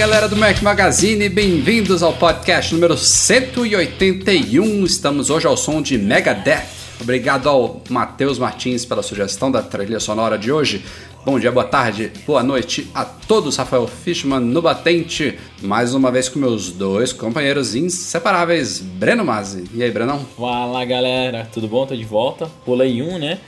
Galera do Mac Magazine, bem-vindos ao podcast número 181. Estamos hoje ao som de Megadeth. Obrigado ao Matheus Martins pela sugestão da trilha sonora de hoje. Bom dia, boa tarde, boa noite a todos. Rafael Fishman no batente, mais uma vez com meus dois companheiros inseparáveis, Breno Mazzi. E aí, Brenão? Fala galera, tudo bom? Tô de volta. Pulei um, né?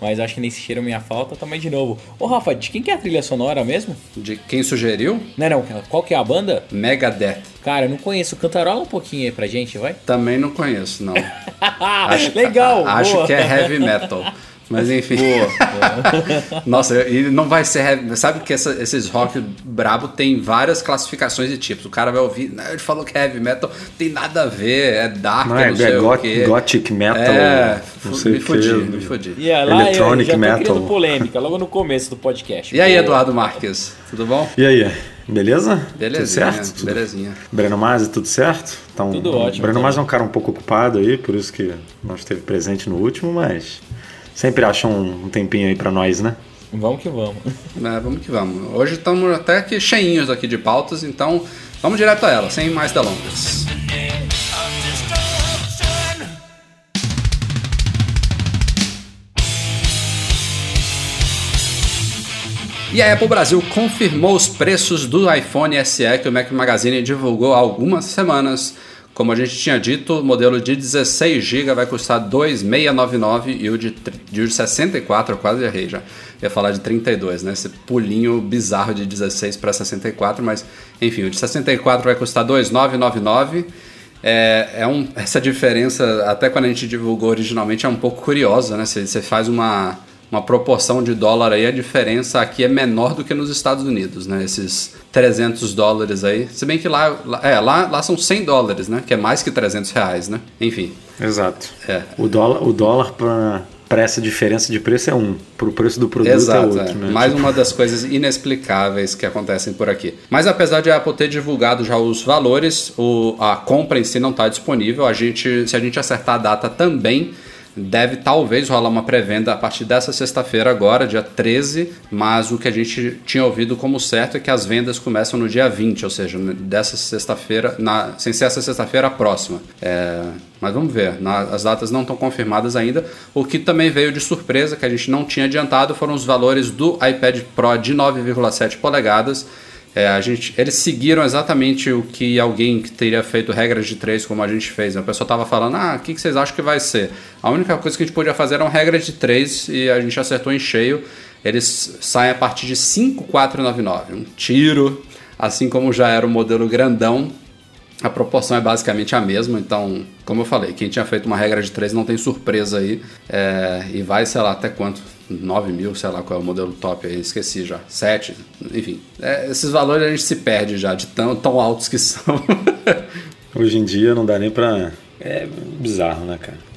Mas acho que nem sentiram minha falta, também de novo. Ô Rafa, de quem que é a trilha sonora mesmo? De quem sugeriu? Não, não, qual que é a banda? Megadeth. Cara, eu não conheço. Cantarola um pouquinho aí pra gente, vai. Também não conheço, não. Legal! Acho boa. que é heavy metal. Mas enfim. Nossa, e não vai ser heavy. Sabe que essa- esses rock brabo tem várias classificações de tipos. O cara vai ouvir, "Não, ele falou que é heavy metal, tem nada a ver, é dark, Não não, é, sei é o got- quê. gothic metal, É, não sei me fudi, me fudi. E é, lá eu Electronic já metal. criando polêmica, logo no começo do podcast. E aí, Eduardo Marques, tudo bom? E aí, beleza? Belezinha, Tudo certo? Tudo- belezinha. Breno Masi, tudo certo? Então, Tudo ótimo, Breno. Masi é um cara um pouco ocupado aí, por isso que não esteve presente no último, mas sempre acha um, tempinho aí pra nós, né? Vamos que vamos. É, vamos que vamos. Hoje estamos até aqui cheinhos aqui de pautas, então vamos direto a ela, sem mais delongas. E a Apple Brasil confirmou os preços do iPhone SE que o Mac Magazine divulgou há algumas semanas. Como a gente tinha dito, o modelo de 16 GB vai custar 2.699 e o de, de 64, eu quase errei já. Ia falar de 32, né? Esse pulinho bizarro de 16 para 64, mas enfim, o de 64 vai custar 2.999. É, é um, essa diferença, até quando a gente divulgou originalmente, é um pouco curiosa, né? Você faz uma, uma proporção de dólar aí, a diferença aqui é menor do que nos Estados Unidos, né? Esses 300 dólares aí. Se bem que lá, lá- é, lá, lá são 100 dólares, né? Que é mais que 300 reais, né? Enfim, Exato. É. O dólar, o dólar pra, pra essa diferença de preço é um, pro preço do produto Exato, é outro, é. né? mais Tipo, uma das coisas inexplicáveis que acontecem por aqui. Mas apesar de a Apple ter divulgado já os valores, o- a compra em si não está disponível. A gente, se a gente acertar a data também, deve talvez rolar uma pré-venda a partir dessa sexta-feira agora, dia 13, mas o que a gente tinha ouvido como certo é que as vendas começam no dia 20, ou seja, dessa sexta-feira, sem ser essa sexta-feira a próxima. É, mas vamos ver, na- as datas não estão confirmadas ainda. O que também veio de surpresa, que a gente não tinha adiantado, foram os valores do iPad Pro de 9,7 polegadas. É, a gente, eles seguiram exatamente o que alguém que teria feito regras de 3, como a gente fez. A pessoa estava falando, ah, o que, que vocês acham que vai ser? A única coisa que a gente podia fazer eram regras de 3 e a gente acertou em cheio. Eles saem a partir de 5,499. Um tiro, assim como já era o modelo grandão, a proporção é basicamente a mesma, então, como eu falei, quem tinha feito uma regra de 3 não tem surpresa aí. é, e vai, sei lá, até quanto? 9 mil, sei lá qual é o modelo top aí, esqueci já. 7, enfim. É, esses valores a gente se perde já, de tão, tão altos que são. Hoje em dia não dá nem pra. É bizarro, né, cara?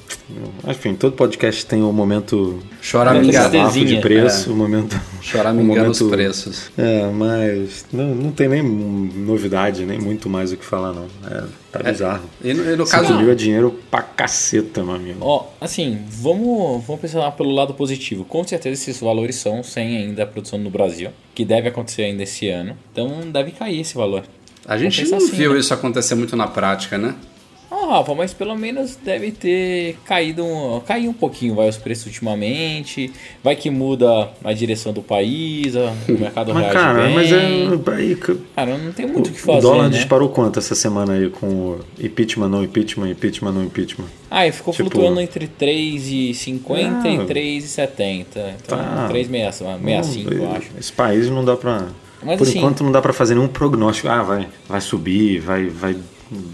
Enfim, todo podcast tem um momento Choramingado. desabafo de Tristezinha. preço, um momento. Choramingando um os momento- preços. É, mas não, não tem nem novidade, nem muito mais o que falar, não. É, tá bizarro. E no, e no caso. subiu dinheiro pra caceta, meu amigo. Ó, assim, vamos, vamos pensar pelo lado positivo. Com certeza esses valores são sem ainda a produção no Brasil, que deve acontecer ainda esse ano. Então deve cair esse valor. A gente não assim, viu né? isso acontecer muito na prática, né? Ah, Rafa, mas pelo menos deve ter caído um, cair um pouquinho vai os preços ultimamente. Vai que muda a direção do país, o mercado Mas, reage cara, bem. mas é. Aí, Cara, não tem o, muito o que o fazer, dólar né? disparou quanto essa semana aí com o impeachment, não impeachment, impeachment, não impeachment? Ah, e ficou Tipo- flutuando entre 3,50 Ah, e 3,70. Então, tá. 3,65, eu acho. Esse país não dá pra. Mas, por assim- enquanto não dá pra fazer nenhum prognóstico. Ah, vai, vai subir, vai, vai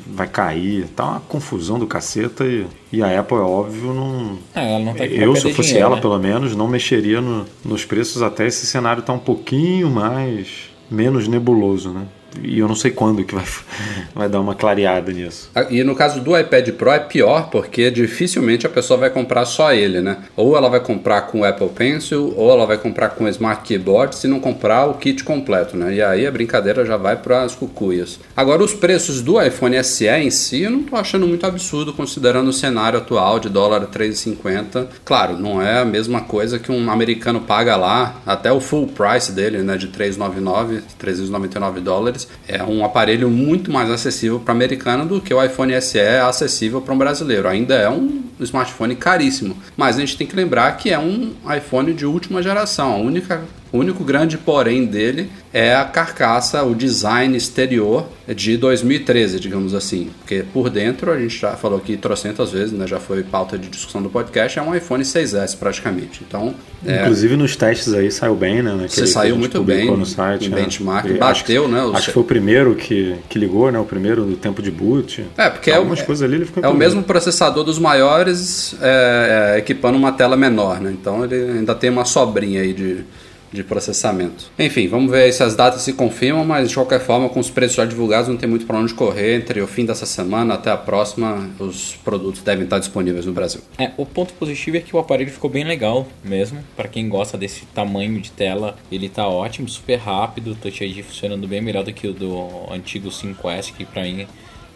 vai cair, tá uma confusão do caceta e, e a Apple, é óbvio, não. É, ela não tá eu, se eu fosse dinheiro, ela, né? pelo menos, não mexeria no- nos preços até esse cenário tá um pouquinho mais. menos nebuloso, né? E eu não sei quando que vai, vai dar uma clareada nisso. Ah, E no caso do iPad Pro é pior porque dificilmente a pessoa vai comprar só ele, né? Ou ela vai comprar com o Apple Pencil, ou ela vai comprar com o Smart Keyboard, se não comprar o kit completo, né? E aí a brincadeira já vai para as cucuias. Agora, os preços do iPhone SE em si eu não tô achando muito absurdo considerando o cenário atual de dólar 3,50. Claro, não é a mesma coisa que um americano paga lá, até o full price dele, né? De 399, 399 dólares. É um aparelho muito mais acessível para americano do que o iPhone SE é acessível para um brasileiro. Ainda é um smartphone caríssimo, mas a gente tem que lembrar que é um iPhone de última geração. A única o único grande porém dele é a carcaça, o design exterior de 2013, digamos assim. Porque por dentro, a gente já falou aqui trocentas vezes, né? já foi pauta de discussão do podcast, é um iPhone 6S praticamente. Então, é, Inclusive nos testes aí saiu bem, né? Você saiu muito bem no site. em né? benchmark, E bateu, acho, né, Acho que foi o primeiro que, que ligou, né? O primeiro do tempo de boot. É, porque é Algumas coisas ali ele ficou É o mesmo processador dos maiores, é, é, equipando uma tela menor, né? Então ele ainda tem uma sobrinha aí de, de processamento. Enfim, vamos ver se as datas se confirmam, mas de qualquer forma, com os preços já divulgados, não tem muito para onde correr. Entre o fim dessa semana até a próxima, os produtos devem estar disponíveis no Brasil. É, o ponto positivo é que o aparelho ficou bem legal mesmo. Pra quem gosta desse tamanho de tela, ele tá ótimo, super rápido. Touch ID funcionando bem melhor do que o do antigo 5S, que pra mim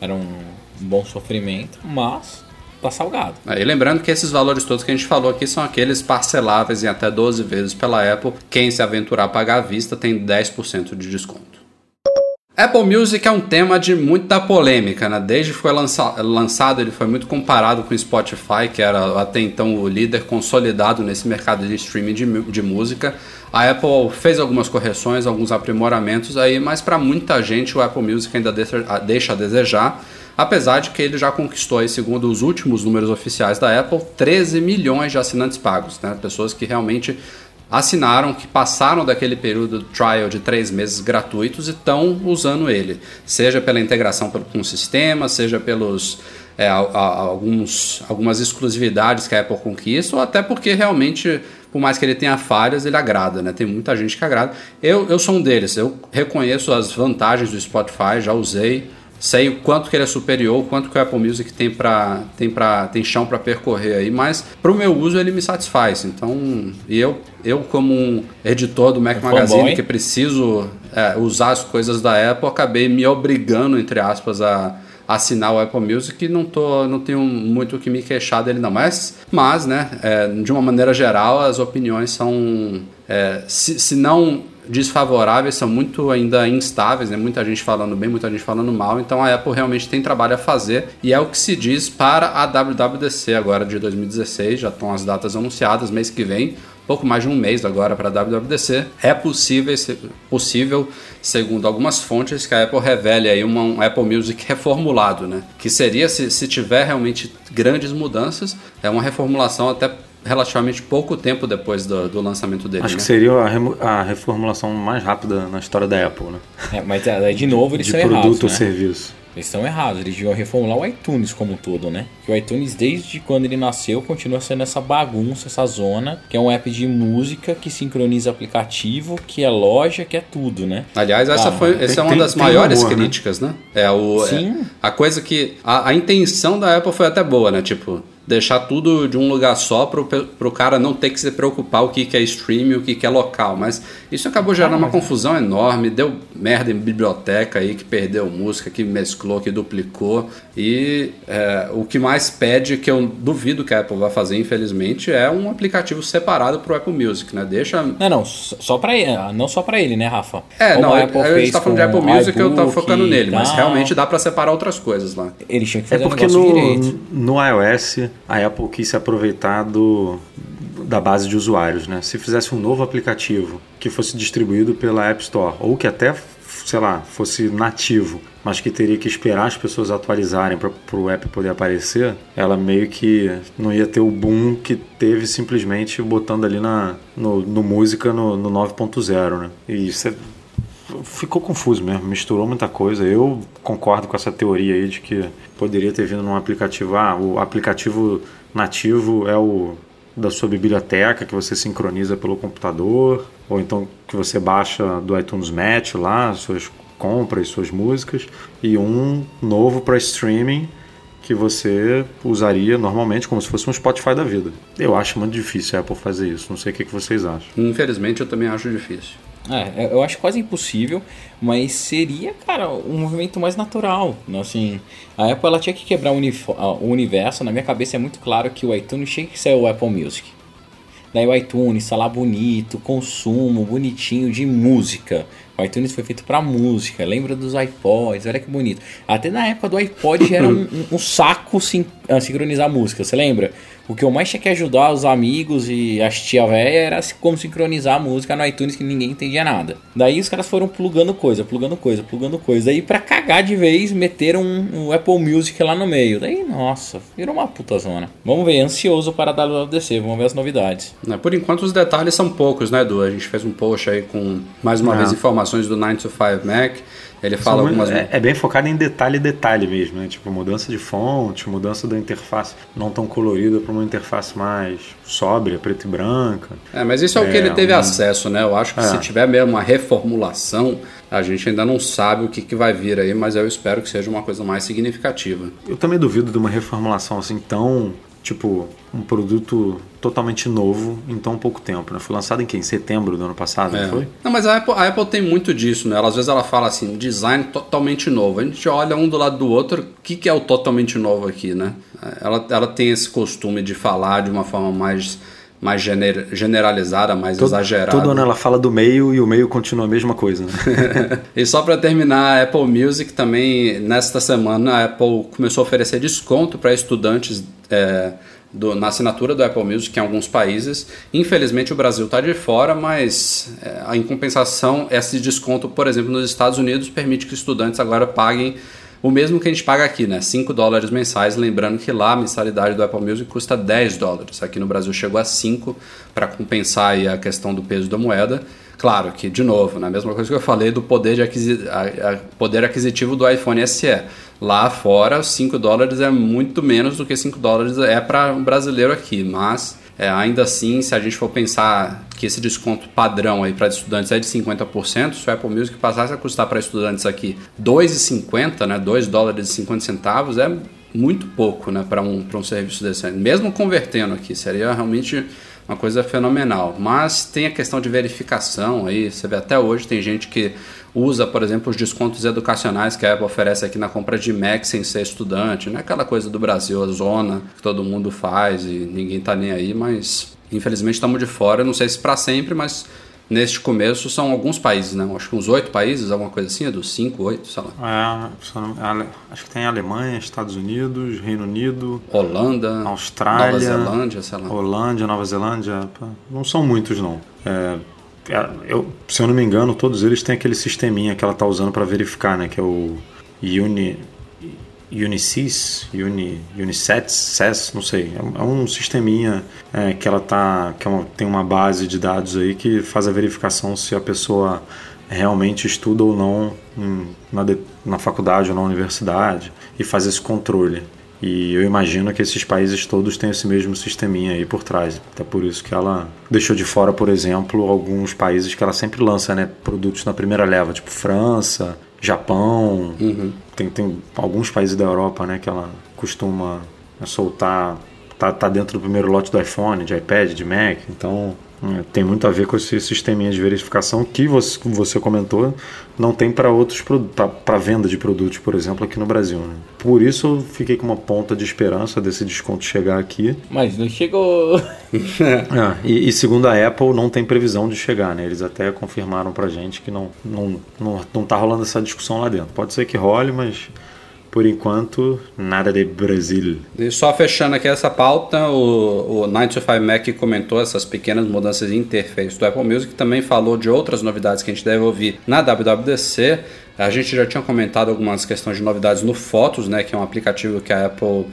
era um bom sofrimento, mas tá salgado. É, E lembrando que esses valores todos que a gente falou aqui são aqueles parceláveis em até 12 vezes pela Apple. Quem se aventurar a pagar à vista tem 10% de desconto. Apple Music é um tema de muita polêmica, né? Desde que foi lança- lançado, ele foi muito comparado com o Spotify, que era até então o líder consolidado nesse mercado de streaming de, de música. A Apple fez algumas correções, alguns aprimoramentos aí, mas para muita gente o Apple Music ainda deixa a desejar. Apesar de que ele já conquistou, aí, segundo os últimos números oficiais da Apple, 13 milhões de assinantes pagos, né? Pessoas que realmente assinaram, que passaram daquele período trial de três meses gratuitos e estão usando ele, seja pela integração com o sistema, seja pelos é, alguns, algumas exclusividades que a Apple conquista, ou até porque realmente, por mais que ele tenha falhas, ele agrada, né? Tem muita gente que agrada. Eu, eu sou um deles, eu reconheço as vantagens do Spotify, já usei, sei o quanto que ele é superior, o quanto que o Apple Music tem para tem para tem chão para percorrer aí, mas para o meu uso ele me satisfaz. Então, e eu eu como um editor do Mac Fanboy. Magazine que preciso é, usar as coisas da Apple, acabei me obrigando entre aspas a assinar o Apple Music e não tô não tenho muito o que me queixar dele não, mas mas né, é, de uma maneira geral as opiniões são é, se, se não desfavoráveis, são muito ainda instáveis, né? muita gente falando bem, muita gente falando mal, então a Apple realmente tem trabalho a fazer e é o que se diz para a WWDC agora de 2016, já estão as datas anunciadas, mês que vem, pouco mais de um mês agora para a WWDC, é possível, possível, segundo algumas fontes, que a Apple revele aí uma- um Apple Music reformulado, né? que seria, se, se tiver realmente grandes mudanças, é uma reformulação até relativamente pouco tempo depois do, do lançamento dele. Acho né? que seria a, a reformulação mais rápida na história da Apple, né? É, mas aí, de novo eles De estão produto errados, ou né? serviço. Eles estão errados, eles deviam reformular o iTunes como um todo, né? Que o iTunes, desde quando ele nasceu, continua sendo essa bagunça, essa zona, que é um app de música que sincroniza aplicativo, que é loja, que é tudo, né? Aliás, essa, Ah, foi, essa tem- é uma tem- das tem maiores rumor, né? críticas, né? É o, Sim. é a coisa que. A, a intenção da Apple foi até boa, né? Tipo, deixar tudo de um lugar só pro, pro cara não ter que se preocupar o que, que é streaming e o que, que é local. Mas isso acabou gerando uma confusão enorme, deu merda em biblioteca aí, que perdeu música, que mesclou, que duplicou. E é, o que mais pede, que eu duvido que a Apple vai fazer, infelizmente, é um aplicativo separado pro Apple Music, né? Deixa Não, não, só pra ele, ah, não só pra ele, né, Rafa? é, Como não, a eu- Apple a gente fez tá falando de Apple Music, eu tava iBook focando nele, mas realmente dá pra separar outras coisas lá. Eles tinham que É fazer porque o negócio direito. no, no iOS a Apple quis se aproveitar do, da base de usuários, né? Se fizesse um novo aplicativo que fosse distribuído pela App Store ou que até, sei lá, fosse nativo, mas que teria que esperar as pessoas atualizarem para o app poder aparecer, ela meio que não ia ter o boom que teve simplesmente botando ali na, no, no música no, no 9.0, né? E isso é ficou confuso mesmo, misturou muita coisa. Eu concordo com essa teoria aí de que poderia ter vindo num aplicativo. Ah, o aplicativo nativo é o da sua biblioteca que você sincroniza pelo computador, ou então que você baixa do iTunes Match lá, suas compras, suas músicas, e um novo para streaming que você usaria normalmente como se fosse um Spotify da vida. Eu acho muito difícil a Apple fazer isso. Não sei o que vocês acham. Infelizmente, eu também acho difícil. É, eu acho quase impossível, mas seria, cara, um movimento mais natural. Assim, a Apple ela tinha que quebrar o, o universo. Na minha cabeça é muito claro que o iTunes tinha que ser o Apple Music. Daí o iTunes tá lá bonito, consumo, bonitinho de música. O iTunes foi feito pra música, lembra dos iPods, olha que bonito. Até na época do iPod era um, um- um saco sin- ah, sincronizar música, você lembra? O que eu mais tinha que ajudar os amigos e as tia véia era como sincronizar a música no iTunes que ninguém entendia nada. Daí os caras foram plugando coisa, plugando coisa, plugando coisa. Daí pra cagar de vez, meteram um, um Apple Music lá no meio. Daí, nossa, virou uma puta zona. Vamos ver, ansioso para a WWDC, vamos ver as novidades. Né, Por enquanto, os detalhes são poucos, né, Edu? A gente fez um post aí com, mais uma Ah. vez, informações do 9 to 5 Mac. Ele fala algumas... é, é bem focado em detalhe detalhe mesmo, né? Tipo, mudança de fonte, mudança da interface não tão colorida para uma interface mais sóbria, preta e branca. É, mas isso é, o que É, ele teve um- acesso, né? Eu acho que É. se tiver mesmo uma reformulação, a gente ainda não sabe o que, que vai vir aí, mas eu espero que seja uma coisa mais significativa. Eu também duvido de uma reformulação assim tão, tipo, um produto totalmente novo em tão pouco tempo, né? Foi lançado em quem? Em setembro do ano passado, É. não foi? Não, mas a Apple, a Apple tem muito disso, né? Ela, às vezes ela fala assim, design totalmente novo. A gente olha um do lado do outro, o que, que é o totalmente novo aqui, né? Ela, ela tem esse costume de falar de uma forma mais, mais gener- generalizada, mais Todo, exagerada. todo ano ela fala do meio e o meio continua a mesma coisa, né? e só para terminar, a Apple Music também, nesta semana, a Apple começou a oferecer desconto para estudantes é, do- na assinatura do Apple Music em alguns países. Infelizmente, o Brasil está de fora, mas é, em compensação, esse desconto, por exemplo, nos Estados Unidos, permite que estudantes agora paguem o mesmo que a gente paga aqui, né? 5 dólares mensais, lembrando que lá a mensalidade do Apple Music custa 10 dólares. Aqui no Brasil chegou a 5 para compensar a questão do peso da moeda. Claro que, de novo, na mesma coisa que eu falei do poder, de aquisi poder aquisitivo do iPhone SE. Lá fora, 5 dólares é muito menos do que 5 dólares é para um brasileiro aqui, mas é, ainda assim, se a gente for pensar que esse desconto padrão aí para estudantes é de 50%, se o Apple Music passasse a custar para estudantes aqui 2,50, né, 2 dólares e 50 centavos, é muito pouco né, para um, um serviço desse. Mesmo convertendo aqui, seria realmente uma coisa fenomenal. Mas tem a questão de verificação aí, você vê até hoje tem gente que usa, por exemplo, os descontos educacionais que a Apple oferece aqui na compra de Mac sem ser estudante, não é aquela coisa do Brasil, a zona que todo mundo faz e ninguém tá nem aí, mas infelizmente estamos de fora, não sei se para sempre, mas neste começo são alguns países, né? Acho que uns oito países, alguma coisa assim, é dos cinco, oito, sei lá. É, acho que tem Alemanha, Estados Unidos, Reino Unido, Holanda, Austrália, Nova Zelândia, sei lá. Holândia, Nova Zelândia. Não são muitos, não. É, eu, se eu não me engano, todos eles têm aquele sisteminha que ela está usando para verificar, né? Que é o Uni, Unisys, Uni, Unisets, SES, não sei. É um- é um sisteminha é, que ela tá, que é uma- tem uma base de dados aí que faz a verificação se a pessoa realmente estuda ou não na, na faculdade ou na universidade e faz esse controle. E eu imagino que esses países todos têm esse mesmo sisteminha aí por trás. Até por isso que ela deixou de fora, por exemplo, alguns países que ela sempre lança né, produtos na primeira leva, tipo França, Japão. Tem, tem alguns países da Europa né, que ela costuma soltar. Tá, tá dentro do primeiro lote do iPhone, de iPad, de Mac. Então tem muito a ver com esse sisteminha de verificação que você, como você comentou, não tem para outros para venda de produtos, por exemplo, aqui no Brasil. né? Por isso eu fiquei com uma ponta de esperança desse desconto chegar aqui. Mas não chegou. É, e, e segundo a Apple, não tem previsão de chegar, né? Eles até confirmaram pra gente que não, não, não, não tá rolando essa discussão lá dentro. Pode ser que role, mas por enquanto, nada de Brasil. E só fechando aqui essa pauta, o, o 9to5 Mac comentou essas pequenas mudanças de interface do Apple Music, também falou de outras novidades que a gente deve ouvir na WWDC. A gente já tinha comentado algumas questões de novidades no Fotos, né, que é um aplicativo que a Apple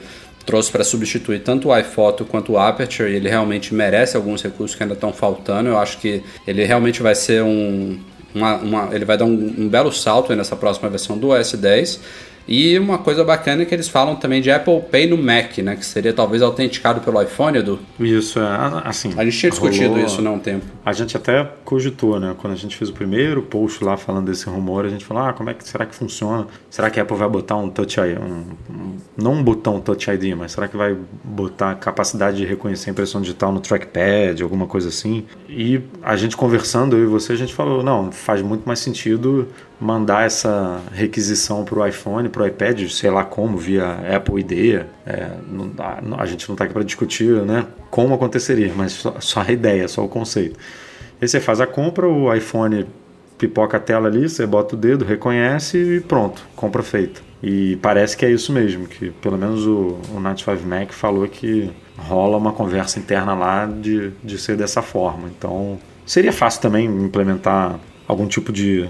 trouxe para substituir tanto o iPhoto quanto o Aperture, e ele realmente merece alguns recursos que ainda estão faltando. Eu acho que ele realmente vai ser um, uma, uma, ele vai dar um, um belo salto nessa próxima versão do OS 10. E uma coisa bacana é que eles falam também de Apple Pay no Mac, né? Que seria talvez autenticado pelo iPhone, Edu. Isso, é assim. A gente tinha discutido rolou- isso não há um tempo. A gente até cogitou, né? Quando a gente fez o primeiro post lá falando desse rumor, a gente falou: ah, como é que será que funciona? Será que a Apple vai botar um Touch ID? Um, um- não um botão Touch ID, mas será que vai botar capacidade de reconhecer a impressão digital no trackpad, alguma coisa assim? E a gente conversando, eu e você, a gente falou: não, faz muito mais sentido mandar essa requisição para o iPhone, para o iPad, sei lá como, via Apple ID. É, não- a, a gente não está aqui para discutir né, como aconteceria, mas só, só a ideia, só o conceito. Aí você faz a compra, o iPhone pipoca a tela ali, você bota o dedo, reconhece e pronto, compra feita. E parece que é isso mesmo, que pelo menos o, o Night 5 Mac falou que rola uma conversa interna lá de, de ser dessa forma. Então seria fácil também implementar algum tipo de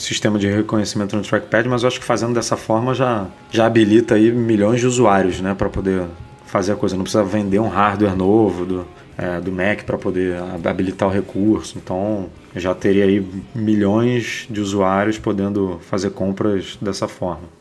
sistema de reconhecimento no trackpad, mas eu acho que fazendo dessa forma já, já habilita aí milhões de usuários né, para poder fazer a coisa. Não precisa vender um hardware novo do, é, do Mac para poder habilitar o recurso. Então já teria aí milhões de usuários podendo fazer compras dessa forma.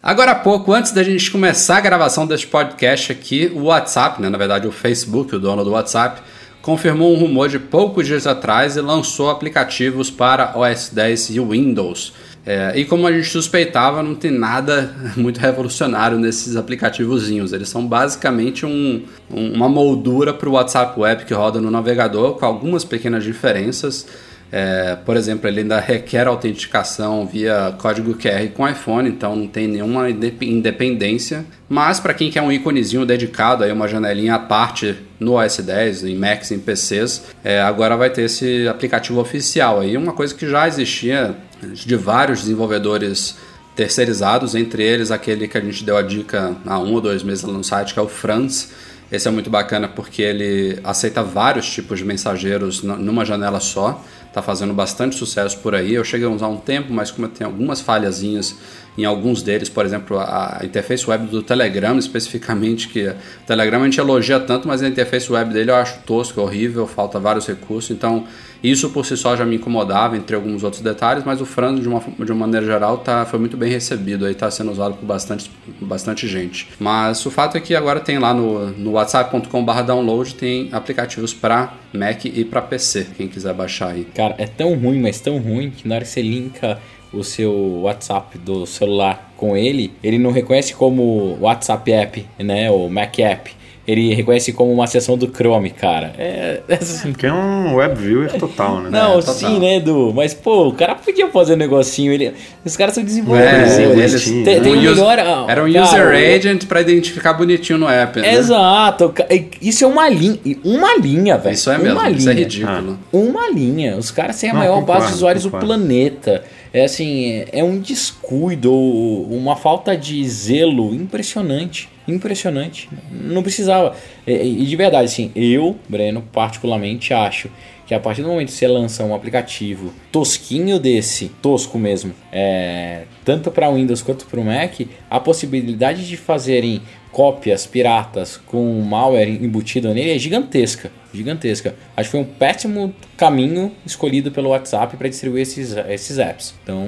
Agora há pouco, antes da gente começar a gravação deste podcast aqui, o WhatsApp, né, na verdade o Facebook, o dono do WhatsApp, confirmou um rumor de poucos dias atrás e lançou aplicativos para OS 10 e Windows. É, e como a gente suspeitava, não tem nada muito revolucionário nesses aplicativozinhos. Eles são basicamente um, um- uma moldura para o WhatsApp Web que roda no navegador, com algumas pequenas diferenças. É, por exemplo, ele ainda requer autenticação via código QR com iPhone, então não tem nenhuma indep- independência. Mas para quem quer um íconezinho dedicado, aí uma janelinha à parte no OS 10, em Macs em PCs, é, agora vai ter esse aplicativo oficial aí, uma coisa que já existia de vários desenvolvedores terceirizados, entre eles aquele que a gente deu a dica há um ou dois meses lá no site, que é o Franz. Esse é muito bacana porque ele aceita vários tipos de mensageiros numa janela só. Tá fazendo bastante sucesso por aí. Eu cheguei a usar um tempo, mas como tem algumas falhazinhas em alguns deles, por exemplo, a interface web do Telegram, especificamente, que o Telegram a gente elogia tanto, mas a interface web dele eu acho tosca, horrível, falta vários recursos. Então, isso por si só já me incomodava, entre alguns outros detalhes, mas o Franz, de uma, de uma maneira geral, tá, foi muito bem recebido, aí tá sendo usado por bastante, bastante gente. Mas o fato é que agora tem lá no, no whatsapp.com.br download, tem aplicativos para Mac e para PC, quem quiser baixar aí. Cara, é tão ruim, mas tão ruim que na hora que você linka o seu WhatsApp do celular com ele, ele não reconhece como WhatsApp App, né? Ou Mac App. Ele reconhece como uma seção do Chrome, cara. É, é assim. Que é um web viewer total, né? Não, total. sim, né, Edu? Mas, pô, o cara podia fazer um negucinho. Ele... Os caras são É, desenvolvedores. eles- tem, tem um user- melhor. ah, era um cara, user agent para identificar bonitinho no app. né? Exato. Isso é uma linha. Uma linha, velho. Isso é mesmo, Uma isso é linha. ridículo. Uma linha. Os caras têm a Não, maior concordo, base de usuários concordo. do planeta. É assim, é- é um descuido, uma falta de zelo impressionante. Impressionante. Não precisava. E, de verdade, assim, eu, Breno, particularmente acho que a partir do momento que você lança um aplicativo tosquinho desse, tosco mesmo, é, tanto para Windows quanto para o Mac, a possibilidade de fazerem cópias piratas com malware embutido nele é gigantesca. Gigantesca. Acho que foi um péssimo caminho escolhido pelo WhatsApp para distribuir esses, esses apps. Então,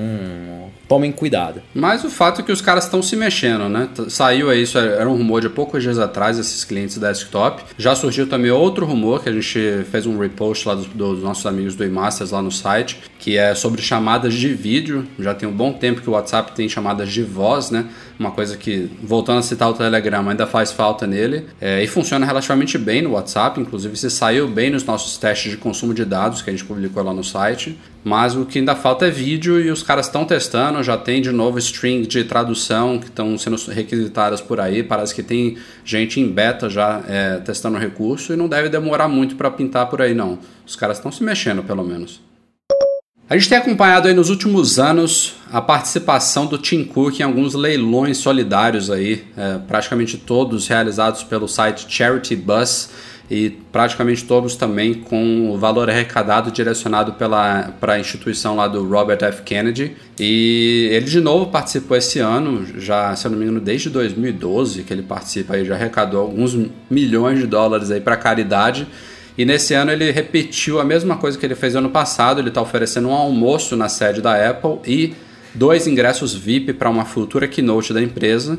tomem cuidado. Mas o fato é que os caras estão se mexendo, né? Saiu aí, isso era um rumor de poucos dias atrás, esses clientes desktop. Já surgiu também outro rumor, que a gente fez um repost lá dos, dos nossos amigos do eMasters lá no site, que é sobre chamadas de vídeo. Já tem um bom tempo que o WhatsApp tem chamadas de voz, né? Uma coisa que, voltando a citar o Telegram, ainda faz falta nele. É, e funciona relativamente bem no WhatsApp, inclusive se saiu bem nos nossos testes de consumo de dados que a gente publicou lá no site. Mas o que ainda falta é vídeo e os caras estão testando, já tem de novo string de tradução que estão sendo requisitadas por aí. Parece que tem gente em beta já é, testando o recurso e não deve demorar muito para pintar por aí, não. Os caras estão se mexendo, pelo menos. A gente tem acompanhado aí nos últimos anos a participação do Tim Cook em alguns leilões solidários aí, é, praticamente todos realizados pelo site Charity Bus e praticamente todos também com o valor arrecadado direcionado para a instituição lá do Robert F. Kennedy. E ele de novo participou esse ano, já se eu não me engano desde 2012 que ele participa aí, já arrecadou alguns milhões de dólares aí para caridade. E nesse ano ele repetiu a mesma coisa que ele fez ano passado. Ele está oferecendo um almoço na sede da Apple e dois ingressos VIP para uma futura keynote da empresa.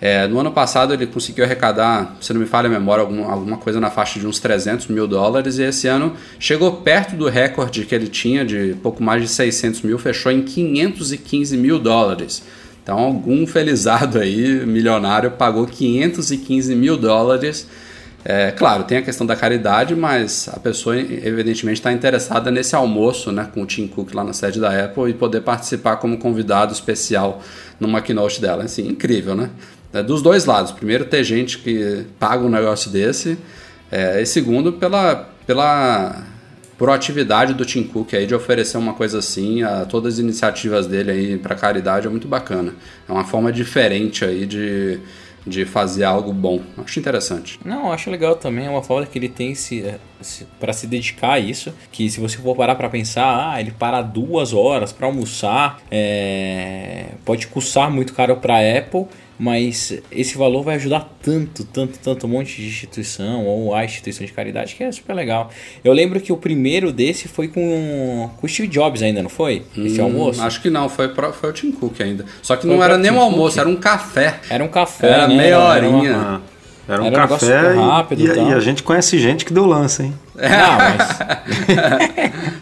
É, no ano passado ele conseguiu arrecadar, se não me falha a memória, alguma, alguma coisa na faixa de uns 300 mil dólares e esse ano chegou perto do recorde que ele tinha de pouco mais de 600 mil, fechou em 515 mil dólares. Então algum felizado aí, milionário, pagou 515 mil dólares. É, claro, tem a questão da caridade, mas a pessoa evidentemente está interessada nesse almoço né, com o Tim Cook lá na sede da Apple e poder participar como convidado especial numa keynote dela. Assim, incrível, né? É, dos dois lados. Primeiro, ter gente que paga um negócio desse. É, e segundo, pela, pela proatividade do Tim Cook aí de oferecer uma coisa assim. A, todas as iniciativas dele aí para caridade é muito bacana. É uma forma diferente aí de, de fazer algo bom. Acho interessante. Não, acho legal também. É uma forma que ele tem se, se para se dedicar a isso. Que se você for parar para pensar, ah, ele para duas horas para almoçar, é, pode custar muito caro para Apple mas esse valor vai ajudar tanto, tanto, tanto um monte de instituição ou a instituição de caridade que é super legal. Eu lembro que o primeiro desse foi com, com o Steve Jobs ainda, não foi? Esse Hum, almoço? Acho que não, foi, pro- foi o Tim Cook ainda. Só que Foi não era nem um almoço, Cook. era um café. Era um café, Era né? meia uma- horinha. Ah, era um Era um café e- rápido e, e tal. e a gente conhece gente que deu lance, hein? Não, mas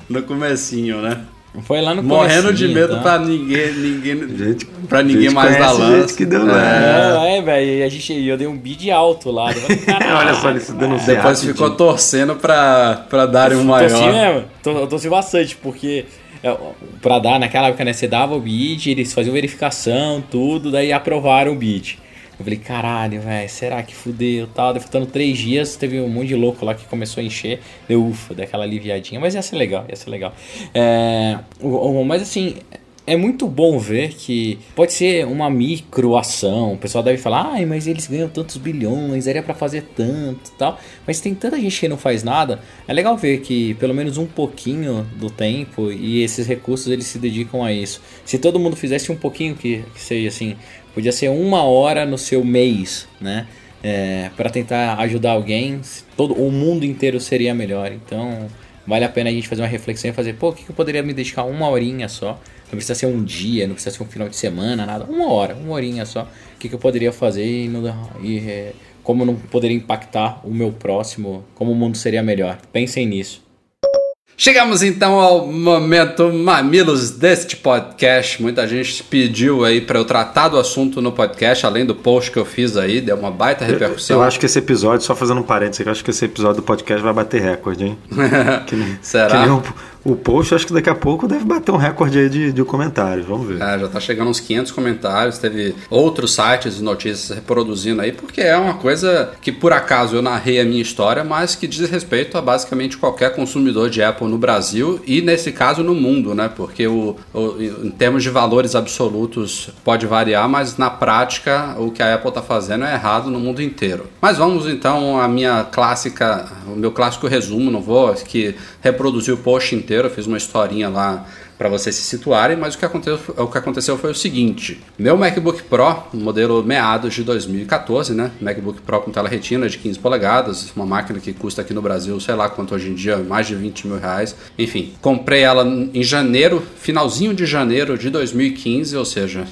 No comecinho, né? Foi lá no Morrendo de medo tá? pra ninguém, ninguém, Gente, pra ninguém gente mais conhece lance. gente que deu É. lance. É, é, velho, e a gente, e eu dei um bid alto lá. Eu falei, "Caralho, Olha só, ele se denunciar. Depois ficou torcendo pra, pra darem um Torci maior. mesmo, tor- eu torci bastante, porque é, pra dar, naquela época, né, você dava o bid, eles faziam verificação, tudo, daí aprovaram o bid. Eu falei, caralho, velho, será que fudeu tal? Daí faltando três dias, teve um monte de louco lá que começou a encher. Deu ufa, daquela aliviadinha, mas ia ser legal, ia ser legal. É, mas assim, é muito bom ver que pode ser uma microação. O pessoal deve falar, ai, mas eles ganham tantos bilhões, era pra fazer tanto tal. Mas tem tanta gente que não faz nada. É legal ver que pelo menos um pouquinho do tempo e esses recursos eles se dedicam a isso. Se todo mundo fizesse um pouquinho que, que seja assim, podia ser uma hora no seu mês, né? É, para tentar ajudar alguém, todo o mundo inteiro seria melhor. Então, vale a pena a gente fazer uma reflexão e fazer, pô, o que eu poderia me dedicar uma horinha só? Não precisa ser um dia, não precisa ser um final de semana, nada. Uma hora, uma horinha só. O que, que eu poderia fazer e, não- e, é, como não poderia impactar o meu próximo, como o mundo seria melhor. Pensem nisso. Chegamos então ao momento mamilos deste podcast. Muita gente pediu aí pra eu tratar do assunto no podcast, além do post que eu fiz aí, deu uma baita repercussão. Eu acho que esse episódio, só fazendo um parênteses, eu acho que esse episódio do podcast vai bater recorde, hein? Que nem, Será? que nem o, o post, acho que daqui a pouco deve bater um recorde aí de, de comentários. Vamos ver. É, já tá chegando uns 500 comentários, teve outros sites de notícias reproduzindo aí, porque é uma coisa que por acaso eu narrei a minha história, mas que diz respeito a basicamente qualquer consumidor de Apple no Brasil e nesse caso no mundo, né? Porque o, o- em termos de valores absolutos pode variar, mas na prática o que a Apple tá fazendo é errado no mundo inteiro. Mas vamos então à minha clássica, o meu clássico resumo, não vou aqui reproduzir o post inteiro, eu fiz uma historinha lá para vocês se situarem, mas o que, aconteceu, o que aconteceu foi o seguinte: meu MacBook Pro, modelo meados de 2014, né? MacBook Pro com tela retina de 15 polegadas, uma máquina que custa aqui no Brasil, sei lá quanto hoje em dia, mais de 20 mil reais. Enfim, comprei ela em janeiro, finalzinho de janeiro de 2015, ou seja,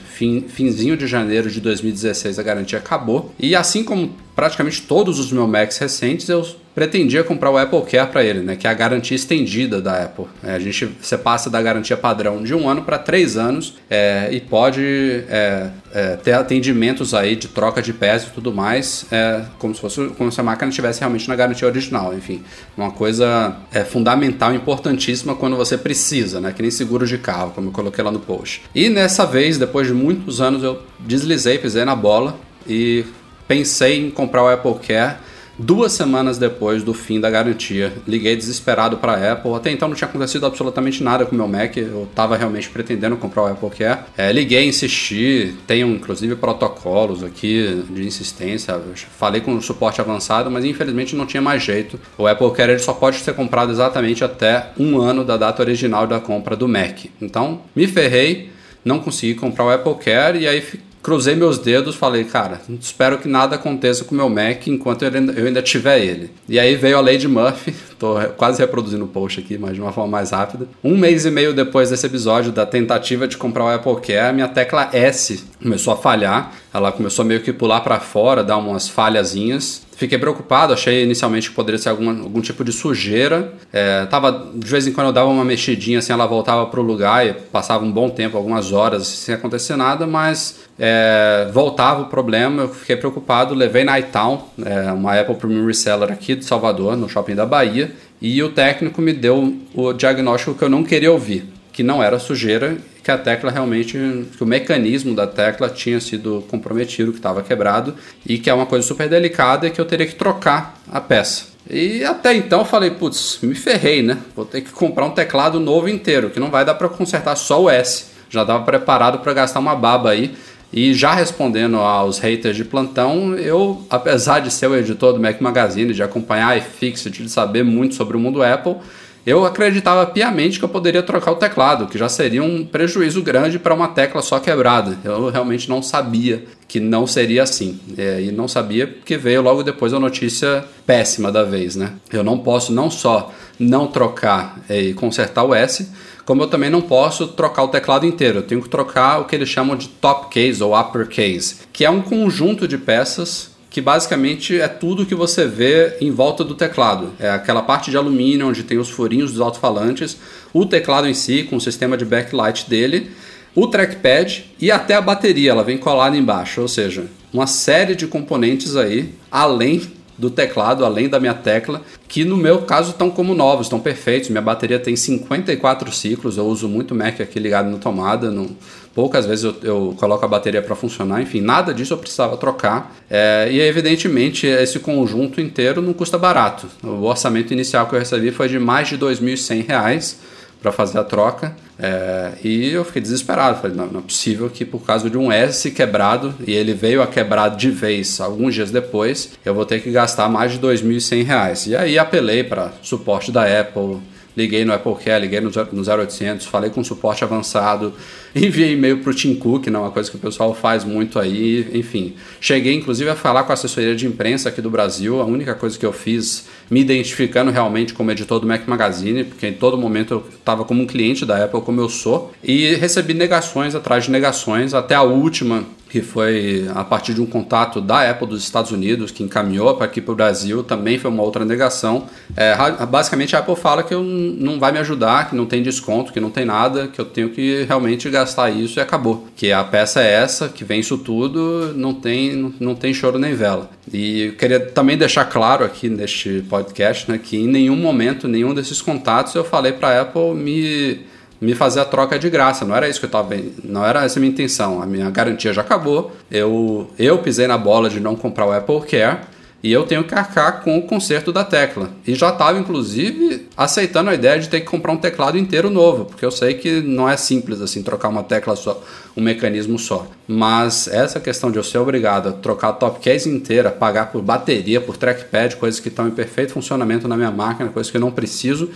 finzinho de janeiro de 2016 a garantia acabou. E assim como praticamente todos os meus Macs recentes, eu pretendia comprar o Apple Care para ele, né? Que é a garantia estendida da Apple. É, a gente você passa da garantia padrão de um ano para três anos é, e pode é, é, ter atendimentos aí de troca de peças e tudo mais, é, como se fosse como se a máquina estivesse realmente na garantia original. Enfim, uma coisa é, fundamental, importantíssima quando você precisa, né? Que nem seguro de carro, como eu coloquei lá no post. E nessa vez, depois de muitos anos, eu deslizei, pisei na bola e pensei em comprar o Apple Care duas semanas depois do fim da garantia. Liguei desesperado para a Apple. Até então não tinha acontecido absolutamente nada com o meu Mac. Eu estava realmente pretendendo comprar o Apple Care. É, liguei, insisti. Tenho inclusive protocolos aqui de insistência. Falei com o suporte avançado, mas infelizmente não tinha mais jeito. O Apple Care ele só pode ser comprado exatamente até um ano da data original da compra do Mac. Então me ferrei, não consegui comprar o Apple Care e aí cruzei meus dedos, falei, cara, espero que nada aconteça com o meu Mac enquanto eu ainda, tiver ele. E aí veio a Lady Murphy, tô quase reproduzindo o post aqui, mas de uma forma mais rápida. Um mês e meio depois desse episódio da tentativa de comprar o Apple Care, a minha tecla S começou a falhar, ela começou meio que pular para fora, dar umas falhazinhas. Fiquei preocupado, achei inicialmente que poderia ser algum, algum tipo de sujeira. É, tava, de vez em quando eu dava uma mexidinha assim, ela voltava para o lugar e passava um bom tempo, algumas horas sem acontecer nada, mas é, voltava o problema, eu fiquei preocupado, levei na iTown, é, uma Apple Premium Reseller aqui de Salvador, no shopping da Bahia, e o técnico me deu o diagnóstico que eu não queria ouvir, que não era sujeira, que a tecla realmente, que o mecanismo da tecla tinha sido comprometido, que estava quebrado, e que é uma coisa super delicada e que eu teria que trocar a peça. E até então eu falei, putz, me ferrei, né? Vou ter que comprar um teclado novo inteiro, que não vai dar para consertar só o S. Já estava preparado para gastar uma baba aí. E já respondendo aos haters de plantão, eu, apesar de ser o editor do Mac Magazine, de acompanhar iFixit, de saber muito sobre o mundo Apple, eu acreditava piamente que eu poderia trocar o teclado, que já seria um prejuízo grande para uma tecla só quebrada. Eu realmente não sabia que não seria assim. É, e não sabia porque veio logo depois a notícia péssima da vez. Né? Eu não posso não só não trocar e consertar o S, como eu também não posso trocar o teclado inteiro. Eu tenho que trocar o que eles chamam de top case ou upper case, que é um conjunto de peças que basicamente é tudo que você vê em volta do teclado. É aquela parte de alumínio onde tem os furinhos dos alto-falantes, o teclado em si com o sistema de backlight dele, o trackpad e até a bateria, ela vem colada embaixo, ou seja, uma série de componentes aí, além do teclado, além da minha tecla, que no meu caso estão como novos, estão perfeitos. Minha bateria tem 54 ciclos, eu uso muito Mac aqui ligado na tomada, não, poucas vezes eu, eu coloco a bateria para funcionar, enfim, nada disso eu precisava trocar. É, e evidentemente esse conjunto inteiro não custa barato. O orçamento inicial que eu recebi foi de mais de R$ 2.100 para fazer a troca. É, e eu fiquei desesperado. Falei, não, não, é possível que por causa de um S quebrado, e ele veio a quebrar de vez alguns dias depois, eu vou ter que gastar mais de R$ 2.100. E aí apelei para suporte da Apple, liguei no Apple Care, liguei no, no 0800, falei com suporte avançado, enviei e-mail para o Tim Cook, não é uma coisa que o pessoal faz muito aí, enfim. Cheguei inclusive a falar com a assessoria de imprensa aqui do Brasil, a única coisa que eu fiz me identificando realmente como editor do Mac Magazine, porque em todo momento eu estava como um cliente da Apple, como eu sou, e recebi negações atrás de negações, até a última que foi a partir de um contato da Apple dos Estados Unidos, que encaminhou para aqui para o Brasil, também foi uma outra negação. É, basicamente a Apple fala que eu não vai me ajudar, que não tem desconto, que não tem nada, que eu tenho que realmente isso e acabou. Que a peça é essa, que vem isso tudo, não tem, não tem choro nem vela. E eu queria também deixar claro aqui neste podcast né, que em nenhum momento, nenhum desses contatos eu falei para a Apple me me fazer a troca de graça. Não era isso que eu estava não era essa a minha intenção. A minha garantia já acabou. Eu eu pisei na bola de não comprar o Apple Care e eu tenho que arcar com o conserto da tecla. E já estava inclusive aceitando a ideia de ter que comprar um teclado inteiro novo, porque eu sei que não é simples assim trocar uma tecla só, um mecanismo só. Mas essa questão de eu ser obrigado a trocar a top case inteira, pagar por bateria, por trackpad, coisas que estão em perfeito funcionamento na minha máquina, coisas que eu não preciso,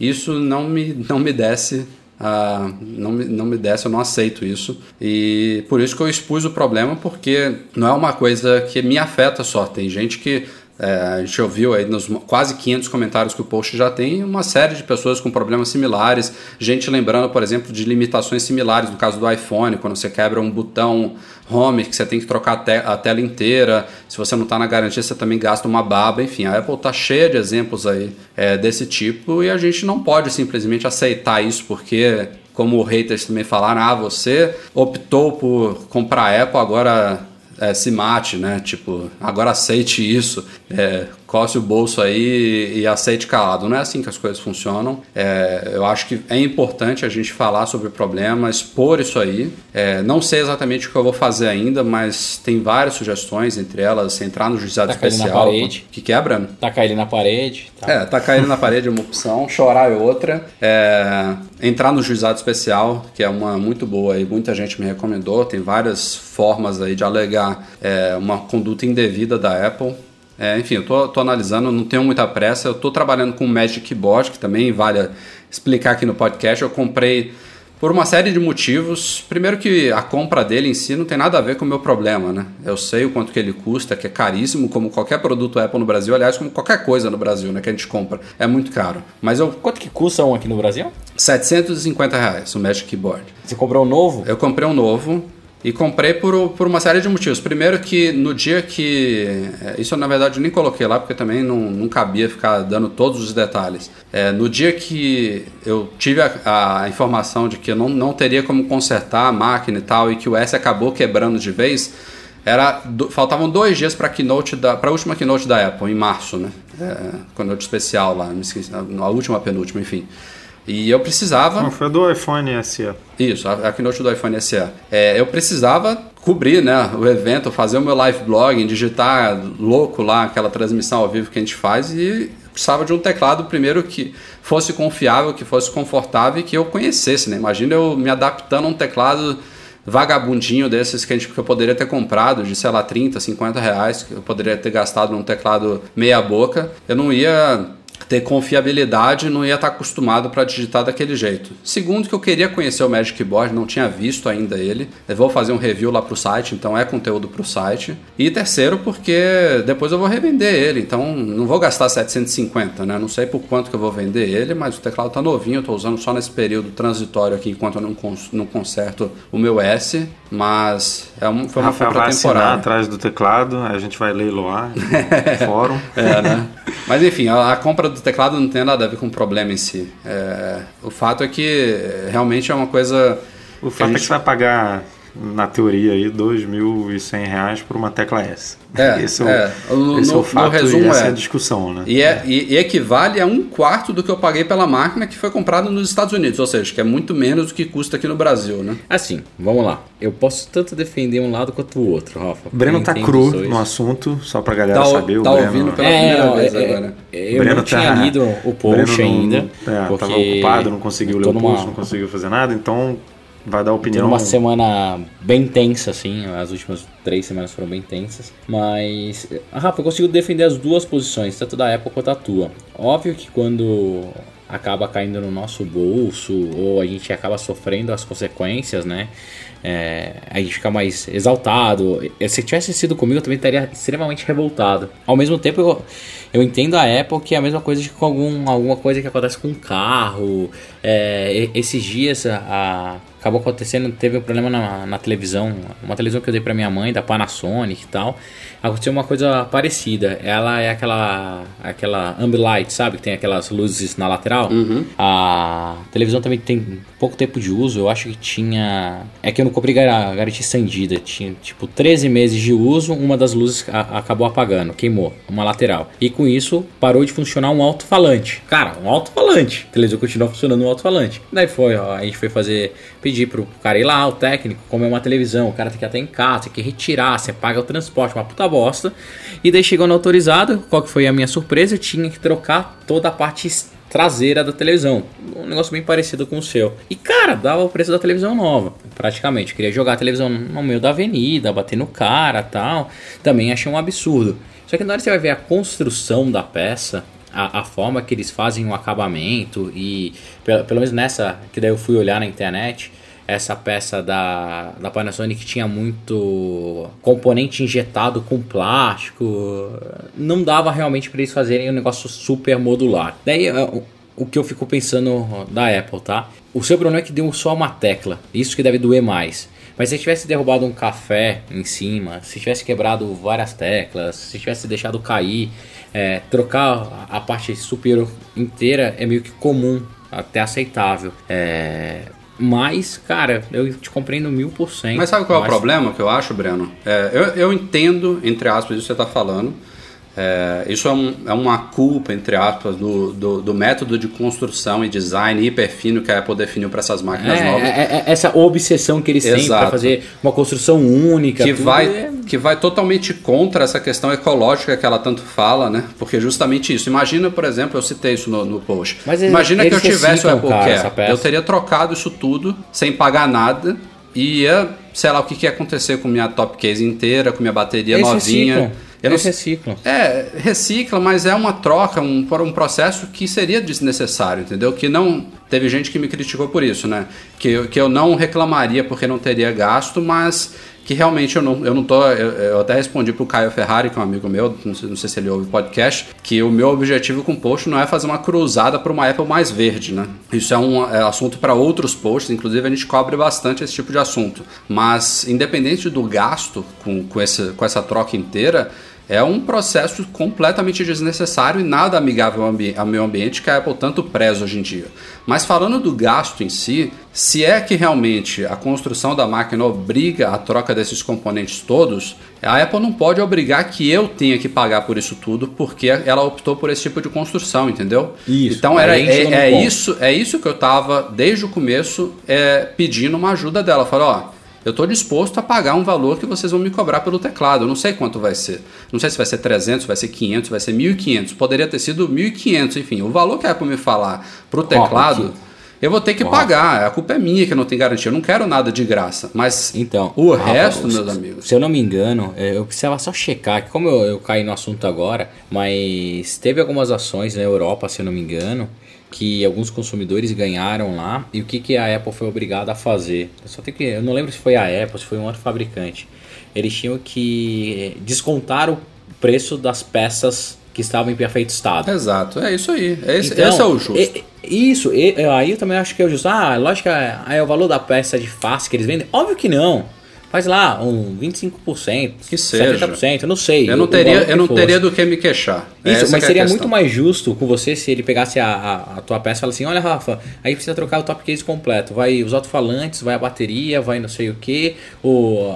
isso não me não me desce Uh, não, me, não me eu não aceito isso. E por isso que eu expus o problema, porque não é uma coisa que me afeta só. Tem gente que é, a gente ouviu aí nos quase 500 comentários que o post já tem uma série de pessoas com problemas similares, gente lembrando, por exemplo, de limitações similares no caso do iPhone, quando você quebra um botão home que você tem que trocar a, te a tela inteira, se você não está na garantia você também gasta uma baba, enfim, a Apple está cheia de exemplos aí é, desse tipo e a gente não pode simplesmente aceitar isso porque como haters também falaram, ah, você optou por comprar a Apple, agora é, se mate, né? Tipo, agora aceite isso, é, coce o bolso aí e aceite calado. Não é assim que as coisas funcionam. É, eu acho que é importante a gente falar sobre o problema, expor isso aí. É, não sei exatamente o que eu vou fazer ainda, mas tem várias sugestões, entre elas entrar no juizado Tacar especial. Ele na parede. Que quebra? Tacar ele na parede. Tá. É, tacar ele na parede é uma opção, chorar é outra. É, entrar no juizado especial, que é uma muito boa e muita gente me recomendou. Tem várias formas aí de alegar é, uma conduta indevida da Apple. É, enfim, eu tô, tô, analisando, não tenho muita pressa. Eu tô trabalhando com o Magic Keyboard, que também vale explicar aqui no podcast. Eu comprei por uma série de motivos. Primeiro que a compra dele em si não tem nada a ver com o meu problema, né? Eu sei o quanto que ele custa, que é caríssimo, como qualquer produto Apple no Brasil, aliás, como qualquer coisa no Brasil, né, que a gente compra. É muito caro. Mas eu Quanto que custa um aqui no Brasil? 750 reais o Magic Keyboard. Você comprou um novo? Eu comprei um novo e comprei por, por uma série de motivos. Primeiro que no dia que. é, Isso na verdade eu nem coloquei lá porque também não, não cabia ficar dando todos os detalhes. É, no dia que eu tive a, a informação de que eu não, não teria como consertar a máquina e tal, e que o S acabou quebrando de vez, era do- faltavam dois dias para a última keynote da Apple, em março, né? É, keynote especial lá, me esqueci, a última penúltima, enfim. E eu precisava. Não, foi do iPhone SE. Isso, a, a keynote do iPhone SE. É, eu precisava cobrir né, o evento, fazer o meu live blogging, digitar louco lá aquela transmissão ao vivo que a gente faz e precisava de um teclado primeiro que fosse confiável, que fosse confortável e que eu conhecesse. Né? Imagina eu me adaptando a um teclado vagabundinho desses que, a gente, que eu poderia ter comprado de, sei lá, 30, 50 reais, que eu poderia ter gastado num teclado meia boca. Eu não ia ter confiabilidade não ia estar acostumado para digitar daquele jeito. Segundo, que eu queria conhecer o Magic Keyboard, não tinha visto ainda ele. Eu vou fazer um review lá pro site, então é conteúdo pro site. E terceiro, porque depois eu vou revender ele, então não vou gastar 750, né? Não sei por quanto que eu vou vender ele, mas o teclado tá novinho, eu tô usando só nesse período transitório aqui enquanto eu não, cons não conserto o meu S, mas é um, foi uma Rafael compra vai temporária. atrás do teclado, a gente vai leiloar no fórum. É, né? Mas enfim, a, a compra do teclado não tem nada a ver com o problema em si. É, o fato é que é, realmente é uma coisa. O fato é que você vai pagar, na teoria, aí, 2.100 reais por uma tecla S. É, esse é o, é. No- esse é no- o fato resumo e essa é é. a discussão, né? E, é, e, e equivale a um quarto do que eu paguei pela máquina que foi comprada nos Estados Unidos, ou seja, que é muito menos do que custa aqui no Brasil, né? Assim, vamos lá. Eu posso tanto defender um lado quanto o outro, Rafa. O Breno tá cru no assunto, só pra galera Tá o- saber. o tá Breno, ouvindo pela- É, primeira não, vez é, agora. é, eu Breno não tinha tá- lido o post Breno não- ainda. É, porque tava ocupado, não conseguiu ler o numa- post, não conseguiu fazer nada, então vai dar opinião. numa semana bem tensa, assim. As últimas três semanas foram bem tensas. Mas, Rafa, eu consigo defender as duas posições, tanto da Apple quanto a tua. Óbvio que quando acaba caindo no nosso bolso ou a gente acaba sofrendo as consequências, né? É, a gente fica mais exaltado. Se tivesse sido comigo, eu também estaria extremamente revoltado. Ao mesmo tempo, eu, eu entendo a Apple que é a mesma coisa de com algum, alguma coisa que acontece com um carro. É, esses dias a, acabou acontecendo, teve um problema na, na televisão, uma televisão que eu dei pra minha mãe, da Panasonic e tal. Aconteceu uma coisa parecida. Ela é aquela aquela ambilight, sabe? Que tem aquelas luzes na lateral. A televisão também tem pouco tempo de uso. Eu acho que tinha. É que eu não comprei gar- garantia estendida. Tinha tipo 13 meses de uso. Uma das luzes a- acabou apagando, queimou, uma lateral. E com isso parou de funcionar um alto-falante. Cara, um alto-falante. A televisão continuou funcionando um alto-falante. Daí foi, ó, a gente foi fazer. Pedir pro cara ir lá, o técnico, como é uma televisão. O cara tem que ir até em casa, tem que retirar. Você paga o transporte, uma puta bosta. E daí chegou no autorizado. Qual que foi a minha surpresa? Eu tinha que trocar toda a parte externa traseira da televisão. Um negócio bem parecido com o seu. E, cara, dava o preço da televisão nova, praticamente. Eu queria jogar a televisão no meio da avenida, bater no cara tal. Também achei um absurdo. Só que na hora que você vai ver a construção da peça, a, a forma que eles fazem o acabamento e, pelo, pelo menos nessa, que daí eu fui olhar na internet, essa peça da, da Panasonic tinha muito componente injetado com plástico. Não dava realmente para eles fazerem um negócio super modular. Daí é, o- que eu fico pensando da Apple, tá? O seu problema é que deu só uma tecla. Isso que deve doer mais. Mas se tivesse derrubado um café em cima, se tivesse quebrado várias teclas, se tivesse deixado cair, é, trocar a parte superior inteira é meio que comum, até aceitável. É, mas, cara, eu te compreendo mil por cento. Mas sabe qual é o problema que eu acho, Breno? É, eu, eu entendo, entre aspas, isso que você está falando. É, isso é, um- é uma culpa, entre aspas, do, do, do método de construção e design hiper fino que a Apple definiu para essas máquinas É, novas. é, é, essa obsessão que eles têm Exato. pra fazer uma construção única. que vai, é- que vai totalmente contra essa questão ecológica que ela tanto fala, né? Porque justamente isso. Imagina, por exemplo, eu citei isso no, no post. Mas Imagina que eu tivesse o Apple cara, Care. Eu teria trocado isso tudo sem pagar nada e ia, sei lá, o que, que ia acontecer com minha top case inteira, com minha bateria Eles novinha. reciclam. Eles reciclam. é, recicla, mas é uma troca, um, um processo que seria desnecessário, entendeu? Que não. teve gente que me criticou por isso, né? Que, eu- que eu não reclamaria porque não teria gasto, mas que realmente eu não, eu não tô. Eu, eu até respondi pro Caio Ferrari, que é um amigo meu, não sei, não sei se ele ouve o podcast, que o meu objetivo com o post não é fazer uma cruzada para uma Apple mais verde, né? Isso é um é assunto para outros posts, inclusive a gente cobre bastante esse tipo de assunto. Mas, independente do gasto com, com, essa, com essa troca inteira, é um processo completamente desnecessário e nada amigável ao, meio ambiente que a Apple tanto preza hoje em dia. Mas falando do gasto em si, se é que realmente a construção da máquina obriga a troca desses componentes todos, a Apple não pode obrigar que eu tenha que pagar por isso tudo porque ela optou por esse tipo de construção, entendeu? Isso. Então era, é, é isso, é isso que eu tava desde o começo é, pedindo uma ajuda dela. Falei, ó, eu estou disposto a pagar um valor que vocês vão me cobrar pelo teclado. Eu não sei quanto vai ser. Não sei se vai ser 300, vai ser 500, vai ser 1.500. Poderia ter sido 1.500, enfim. O valor que a Apple me falar pro teclado, aqui. eu vou ter que pagar. A culpa é minha que não tenho garantia. Eu não quero nada de graça. Mas Então, o Rafa, resto, meus amigos... Se eu não me engano, é, eu precisava só checar, que como eu, eu caí no assunto agora, mas teve algumas ações na Europa, se eu não me engano, que alguns consumidores ganharam lá e o que, que a Apple foi obrigada a fazer. Eu só tenho que, eu não lembro se foi a Apple, se foi um outro fabricante. Eles tinham que descontar o preço das peças que estavam em perfeito estado. Exato, é isso aí. Esse, Então, esse é o justo. e- isso, e- aí eu também acho que é o justo. Ah, lógico que é, é o valor da peça de face que eles vendem. Óbvio que não. Faz lá um 25%, Que seja. 70%, eu não sei. eu não teria, eu não fosse. teria do que me queixar. Isso, Essa mas que é seria questão. muito mais justo com você se ele pegasse a, a, a tua peça e falasse assim: olha, Rafa, aí precisa trocar o top case completo. Vai os alto-falantes, vai a bateria, vai não sei o que,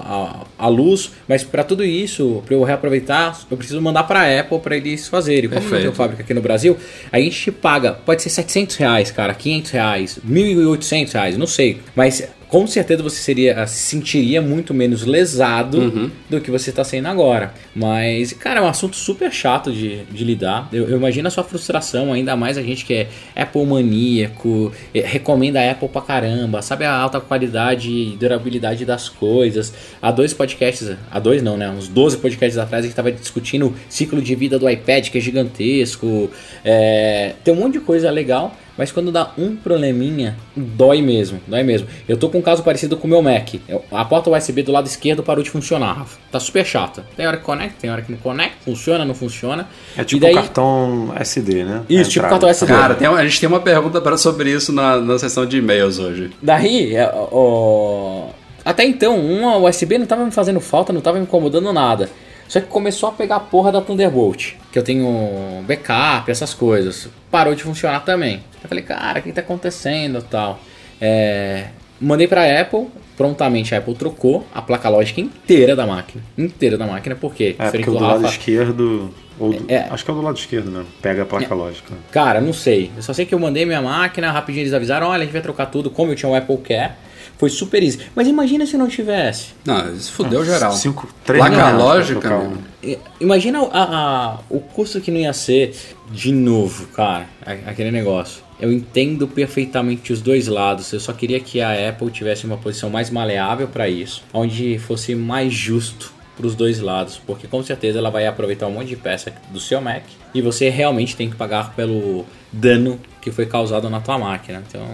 a, a luz. Mas para tudo isso, para eu reaproveitar, eu preciso mandar para a Apple para eles fazerem. Como não tem Perfeito. fábrica aqui no Brasil, a gente paga, pode ser 700 reais, cara, 500 reais, 1.800 reais, não sei. Mas com certeza você seria, se sentiria muito menos lesado Uhum. do que você está sendo agora. Mas, cara, é um assunto super chato de, de lidar. Eu, eu imagino a sua frustração, ainda mais a gente que é Apple maníaco, eh, recomenda a Apple pra caramba, sabe a alta qualidade e durabilidade das coisas. Há dois podcasts, há dois não, né? Uns 12 podcasts atrás a gente tava discutindo o ciclo de vida do iPad, que é gigantesco. É, tem um monte de coisa legal. Mas quando dá um probleminha, dói mesmo, dói mesmo. Eu tô com um caso parecido com o meu Mac. Eu- a porta USB do lado esquerdo parou de funcionar, Rafa. Tá super chata. Tem hora que conecta, tem hora que não conecta, funciona, não funciona. É tipo daí, um cartão SD, né? Isso, tipo cartão SD. Cara, tem uma- a gente tem uma pergunta pra- sobre isso na, na sessão de e-mails hoje. Daí, é, ó, até então, uma USB não tava me fazendo falta, não tava me incomodando nada. Só que começou a pegar a porra da Thunderbolt, que eu tenho backup, essas coisas. Parou de funcionar também. Eu falei, cara, o que tá acontecendo tal? É, mandei pra Apple, prontamente a Apple trocou a placa lógica inteira da máquina. Inteira da máquina, porque, É, diferente porque o do do lado esquerdo. Ou do- É. Acho que é o do lado esquerdo mesmo. Pega a placa lógica. Cara, não sei. Eu só sei que eu mandei minha máquina, rapidinho eles avisaram, olha, a gente vai trocar tudo, como eu tinha o Apple Care. Foi super easy. Mas imagina se não tivesse. Não, isso fudeu geral. Cinco, três pra lógica, um. I- Imagina a- a- o custo que não ia ser de novo, cara, aquele negócio. Eu entendo perfeitamente os dois lados. Eu só queria que a Apple tivesse uma posição mais maleável para isso, onde fosse mais justo para os dois lados, porque com certeza ela vai aproveitar um monte de peça do seu Mac e você realmente tem que pagar pelo dano que foi causado na tua máquina. Então,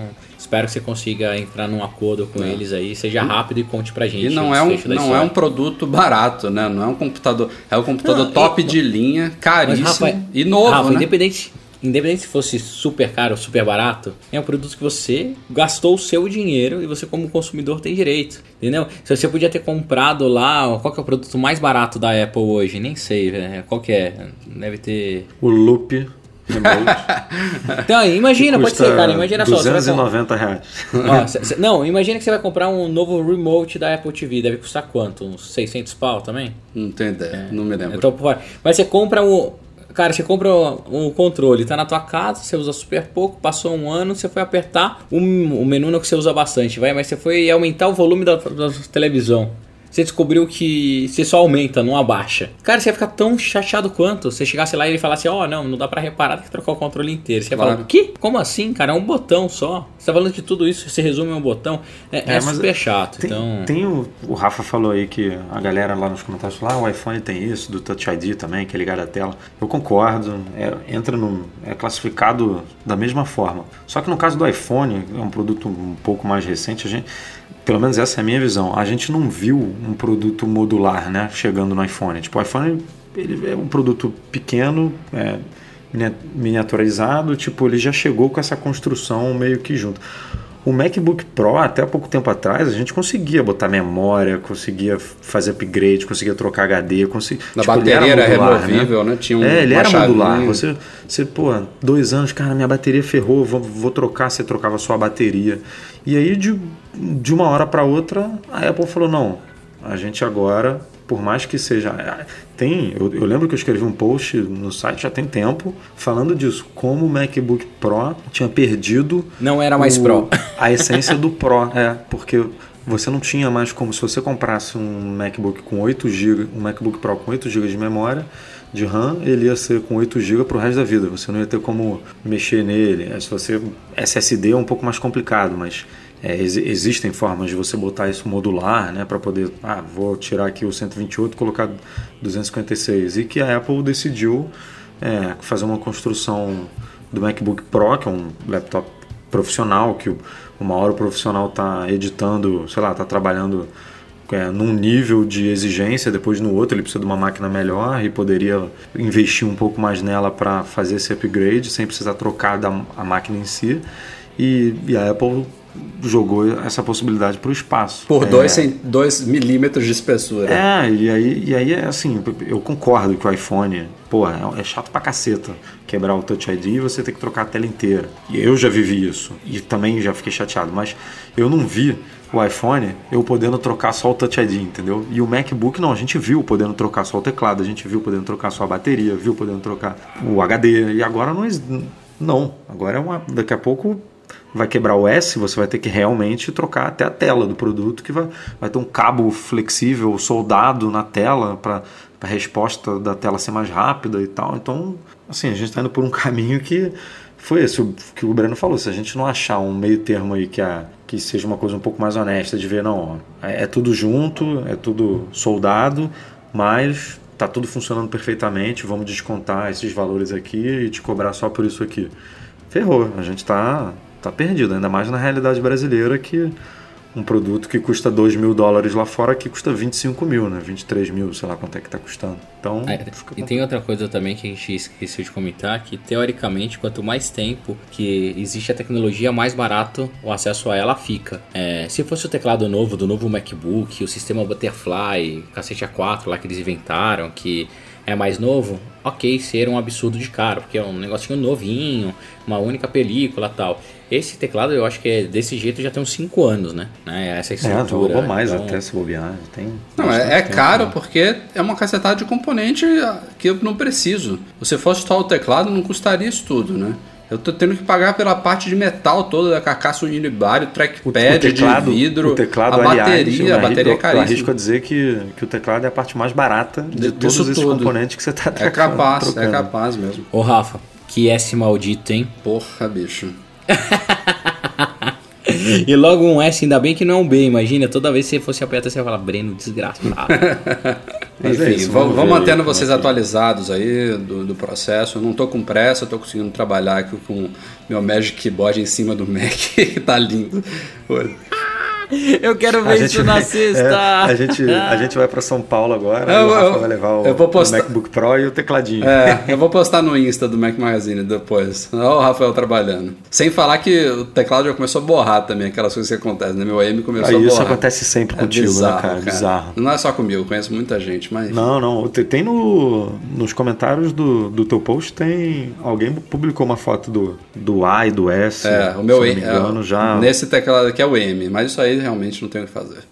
espero que você consiga entrar num acordo com eles aí, seja rápido e conte pra gente. E não o é um, não é um produto barato, né? Não é um computador. É um computador Não, top e- de linha, Mas, caríssimo Rafa, e novo, Rafa, né? independente, independente se fosse super caro ou super barato, é um produto que você gastou o seu dinheiro e você como consumidor tem direito, entendeu? Se você podia ter comprado lá, qual que é o produto mais barato da Apple hoje? Nem sei, velho. qual que é? Deve ter... O loop. Então, imagina, pode ser, cara, imagina só. você vai com- 290 reais. Ó, cê- não, imagina que você vai comprar um novo remote da Apple TV, deve custar quanto? Uns 600 pau também? Não tenho ideia, não me lembro. Então, mas você compra um. Cara, você compra um controle, tá na tua casa, você usa super pouco, passou um ano, você foi apertar o, o menu não que você usa bastante, vai, mas você foi aumentar o volume da, da televisão. Você descobriu que você só aumenta, não abaixa. Cara, você ia ficar tão chateado quanto você chegasse lá e ele falasse, ó, não, não dá pra reparar, tem que trocar o controle inteiro. Você ia falar, o quê? Como assim, cara? É um botão só. Você tá falando que tudo isso se resume a um botão. É, é, É, super chato. Tem, então. tem o, o Rafa falou aí que a galera lá nos comentários falou, ah, o iPhone tem isso, do Touch ID também, que é ligado à tela. Eu concordo, é, entra no. é classificado da mesma forma. Só que no caso do iPhone, é um produto um pouco mais recente, a gente. Pelo menos essa é a minha visão. A gente não viu um produto modular, né? Chegando no iPhone. Tipo, o iPhone ele é um produto pequeno, é, minia- miniaturizado, tipo, ele já chegou com essa construção meio que junto. O MacBook Pro, até pouco tempo atrás, a gente conseguia botar memória, conseguia fazer upgrade, conseguia trocar HD, conseguia... Na bateria era removível, né? Tinha um- é, ele era modular. Você, você, pô, dois anos, cara, minha bateria ferrou, vou, vou trocar, você trocava só a bateria. E aí, de, de uma hora para outra, a Apple falou, não, a gente agora, por mais que seja... Tem, eu, eu lembro que eu escrevi um post no site já tem tempo, falando disso, como o MacBook Pro tinha perdido... Não era mais o- Pro. A essência do Pro, é, porque você não tinha mais como, se você comprasse um MacBook com 8 GB, um MacBook Pro com 8 GB de memória, de RAM, ele ia ser com 8 GB para o resto da vida. Você não ia ter como mexer nele. É, Se você SSD é um pouco mais complicado, mas é, ex- existem formas de você botar isso modular, né, para poder, ah, vou tirar aqui o 128 e colocar 256. E que a Apple decidiu é, fazer uma construção do MacBook Pro, que é um laptop profissional, que uma hora o profissional está editando, sei lá, está trabalhando é, num nível de exigência, depois no outro ele precisa de uma máquina melhor e poderia investir um pouco mais nela para fazer esse upgrade sem precisar trocar da, a máquina em si. E, e a Apple jogou essa possibilidade para o espaço. Por É, 2 milímetros de espessura. é, e aí, e aí é assim, eu concordo que o iPhone, pô, é, é chato pra caceta quebrar o Touch ID e você ter que trocar a tela inteira. E eu já vivi isso, e também já fiquei chateado, mas eu não vi o iPhone eu podendo trocar só o Touch ID, entendeu? E o MacBook não, a gente viu podendo trocar só o teclado, a gente viu podendo trocar só a bateria, viu podendo trocar o HD, e agora não, não, agora é uma, daqui a pouco vai quebrar o S, você vai ter que realmente trocar até a tela do produto, que vai, vai ter um cabo flexível soldado na tela para a resposta da tela ser mais rápida e tal. Então, assim, a gente está indo por um caminho que foi esse que o Breno falou. Se a gente não achar um meio termo aí que, a, que seja uma coisa um pouco mais honesta de ver, não, é, é tudo junto, é tudo soldado, mas tá tudo funcionando perfeitamente, vamos descontar esses valores aqui e te cobrar só por isso aqui. Ferrou, a gente tá, tá perdido, ainda mais na realidade brasileira que um produto que custa 2 mil dólares lá fora aqui custa 25 mil, né? 23 mil, sei lá quanto é que tá custando. Então, É, fica e tem outra coisa também que a gente esqueceu de comentar, que teoricamente, quanto mais tempo que existe a tecnologia, mais barato o acesso a ela fica. É, se fosse o teclado novo do novo MacBook, o sistema Butterfly, cacete A4 lá que eles inventaram, que é mais novo, ok, ser um absurdo de caro, porque é um negocinho novinho, uma única película tal. Esse teclado eu acho que é desse jeito já tem uns 5 anos, né? né? Essa É, estrutura. ou mais então- até se bobear. Tem Não, é, é caro né? porque é uma cacetada de componente que eu não preciso. Se fosse só o teclado, não custaria isso tudo, né? Eu tô tendo que pagar pela parte de metal toda da carcaça unibário, trackpad de vidro, o teclado, a aliás, bateria, eu a bateria é arrisco- Eu arrisco caríssima. a dizer que, que o teclado é a parte mais barata de, De- todos esses tudo. componentes que você está É capaz, é capaz mesmo. Ô Rafa, que S maldito, hein? Porra, bicho. E logo um S, ainda bem que não é um B, imagina, toda vez que você fosse apertar, você ia falar, Breno, desgraçado. Mas é Enfim, isso, vamos, vamos mantendo é vocês atualizados aí do, do processo. Eu não tô com pressa, tô conseguindo trabalhar aqui com meu Magic Keyboard em cima do Mac, que tá lindo. Eu quero A ver gente, isso na vai- sexta. é, a, gente, a gente vai para São Paulo agora. Eu- e o Rafa eu- vai levar o, eu vou postar- o MacBook Pro e o tecladinho. É, eu vou postar no Insta do Mac Magazine depois. Olha o Rafael trabalhando. Sem falar que o teclado já começou a borrar também, aquelas coisas que acontecem, né? Meu M começou Aí a isso borrar. acontece sempre É contigo, bizarro, né, cara? Bizarro. Não é só comigo, eu conheço muita gente, mas. Não, não. Te- Tem no, nos comentários do, do teu post, tem. Alguém publicou uma foto do, do A e do S. É, o meu se não me engano, é, já. Nesse teclado aqui é o M, mas isso aí realmente não tem o que fazer.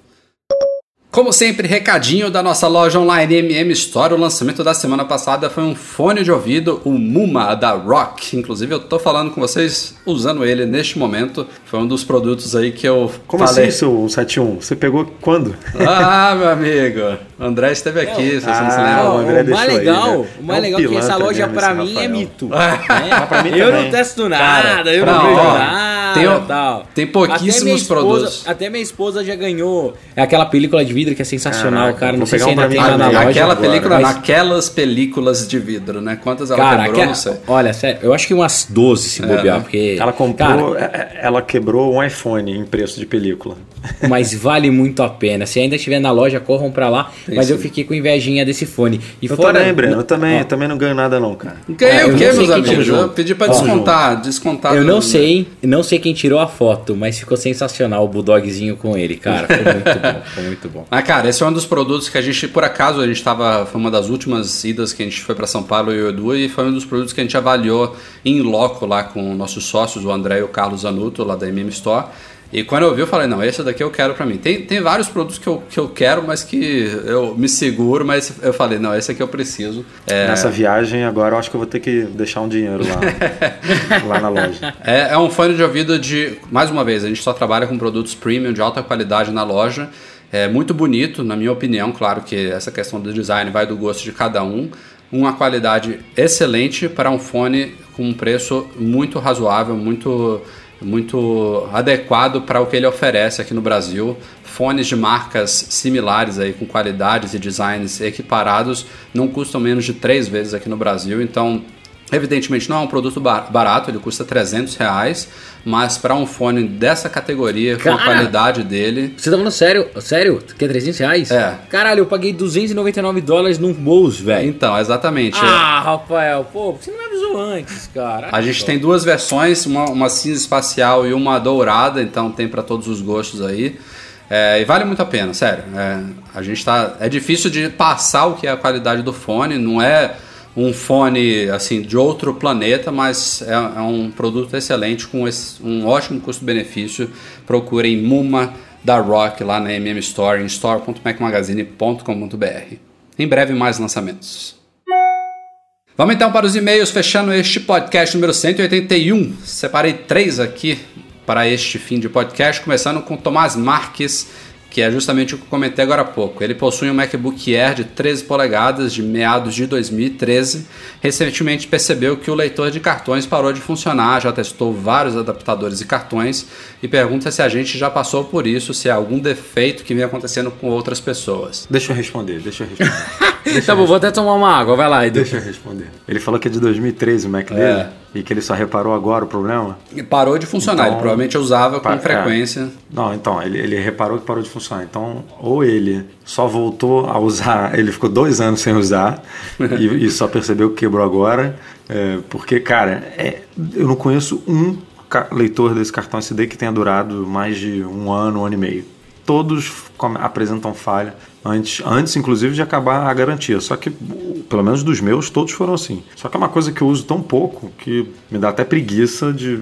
Como sempre, recadinho da nossa loja online MM Store. O lançamento da semana passada foi um fone de ouvido, o Muma da Rock. Inclusive, eu tô falando com vocês usando ele neste momento. Foi um dos produtos aí que eu Como falei. assim, seu 71? Você pegou quando? Ah, meu amigo. O André esteve aqui, se você não se Ah, lembra. o Não, André o mais aí, legal, né? o mais É um legal é que essa loja mesmo, pra esse mim é Rafael. mito. Mas pra mim eu não testo Cara, nada, eu pra não mim, vejo ó, nada. tem tal. tem pouquíssimos Até esposa- produtos. Até minha esposa já ganhou. É aquela película de vidro que é sensacional, Caraca, cara. Não sei se um ainda tem lá na loja. Aquela agora, película, mas- naquelas películas de vidro, né? Quantas ela Cara, quebrou, aquela- não sei. olha, sério, eu acho que umas 12 se bobear, né? porque. Ela comprou, Cara, é- é- ela quebrou um iPhone em preço de película. mas vale muito a pena. Se ainda estiver na loja, corram pra lá. Tem mas eu fiquei com invejinha desse fone. E Eu fora. também, Breno, eu também, Ó, eu também não ganho nada não, cara. Ganhei É, o quê, meus amigos? Eu pedi pra Ó, descontar, descontar. Eu não sei, não sei quem tirou a foto, mas ficou sensacional o bulldogzinho com ele, cara. Foi muito bom, foi muito bom. Ah, cara, esse é um dos produtos que a gente, por acaso, a gente tava. Foi uma das últimas idas que a gente foi pra São Paulo e o Edu, e foi um dos produtos que a gente avaliou em loco lá com nossos sócios, o André e o Carlos Zanuto, lá da MM Store. E quando eu vi, eu falei, não, esse daqui eu quero pra mim. Tem, tem vários produtos que eu, que eu quero, mas que eu me seguro, mas eu falei, não, esse aqui eu preciso. É, Nessa viagem agora eu acho que eu vou ter que deixar um dinheiro lá, lá na loja. É, é um fone de ouvido de. Mais uma vez, a gente só trabalha com produtos premium de alta qualidade na loja. É muito bonito, na minha opinião. Claro que essa questão do design vai do gosto de cada um. Uma qualidade excelente para um fone com um preço muito razoável, muito, muito adequado para o que ele oferece aqui no Brasil. Fones de marcas similares aí, com qualidades e designs equiparados, não custam menos de três vezes aqui no Brasil. Então, Evidentemente não é um produto ba- barato, ele custa 300 reais, mas para um fone dessa categoria, com a Cara! qualidade dele, Você tá falando sério? Sério? Que é 300 reais? É. Caralho, eu paguei 299 dólares num Bose, velho. então, exatamente. Ah, Rafael, pô, por que você não me avisou antes, cara? A gente tem duas versões, uma, uma cinza espacial e uma dourada, então tem para todos os gostos aí. É, e vale muito a pena, sério. É, a gente tá. É difícil de passar o que é a qualidade do fone, não é um fone assim de outro planeta, mas é, é um produto excelente com esse- um ótimo custo-benefício. Procurem Muma da Rock lá na MM Store, em store.macmagazine.com.br. Em breve mais lançamentos. Vamos então para os e-mails, fechando este podcast número 181. Separei três aqui para este fim de podcast, começando com Tomás Marques, que é justamente o que eu comentei agora há pouco. Ele possui um MacBook Air de 13 polegadas de meados de 2013. Recentemente percebeu que o leitor de cartões parou de funcionar, já testou vários adaptadores e cartões e pergunta se a gente já passou por isso, se há algum defeito que vem acontecendo com outras pessoas. Deixa eu responder, deixa eu responder. tá bom, vou até tomar uma água, vai lá, Edu. Deixa eu responder. Ele falou que é de 2013 o Mac dele É. e que ele só reparou agora o problema. E parou de funcionar, Então, ele provavelmente usava com frequência. é. Não, então, ele, ele reparou que parou de funcionar. Então, ou ele só voltou a usar, ele ficou dois anos sem usar e, e só percebeu que quebrou agora. é, porque, cara, é- eu não conheço um leitor desse cartão SD que tenha durado mais de um ano, um ano e meio. Todos apresentam falha antes, antes, inclusive, de acabar a garantia. Só que, pelo menos dos meus, todos foram assim. Só que é uma coisa que eu uso tão pouco que me dá até preguiça de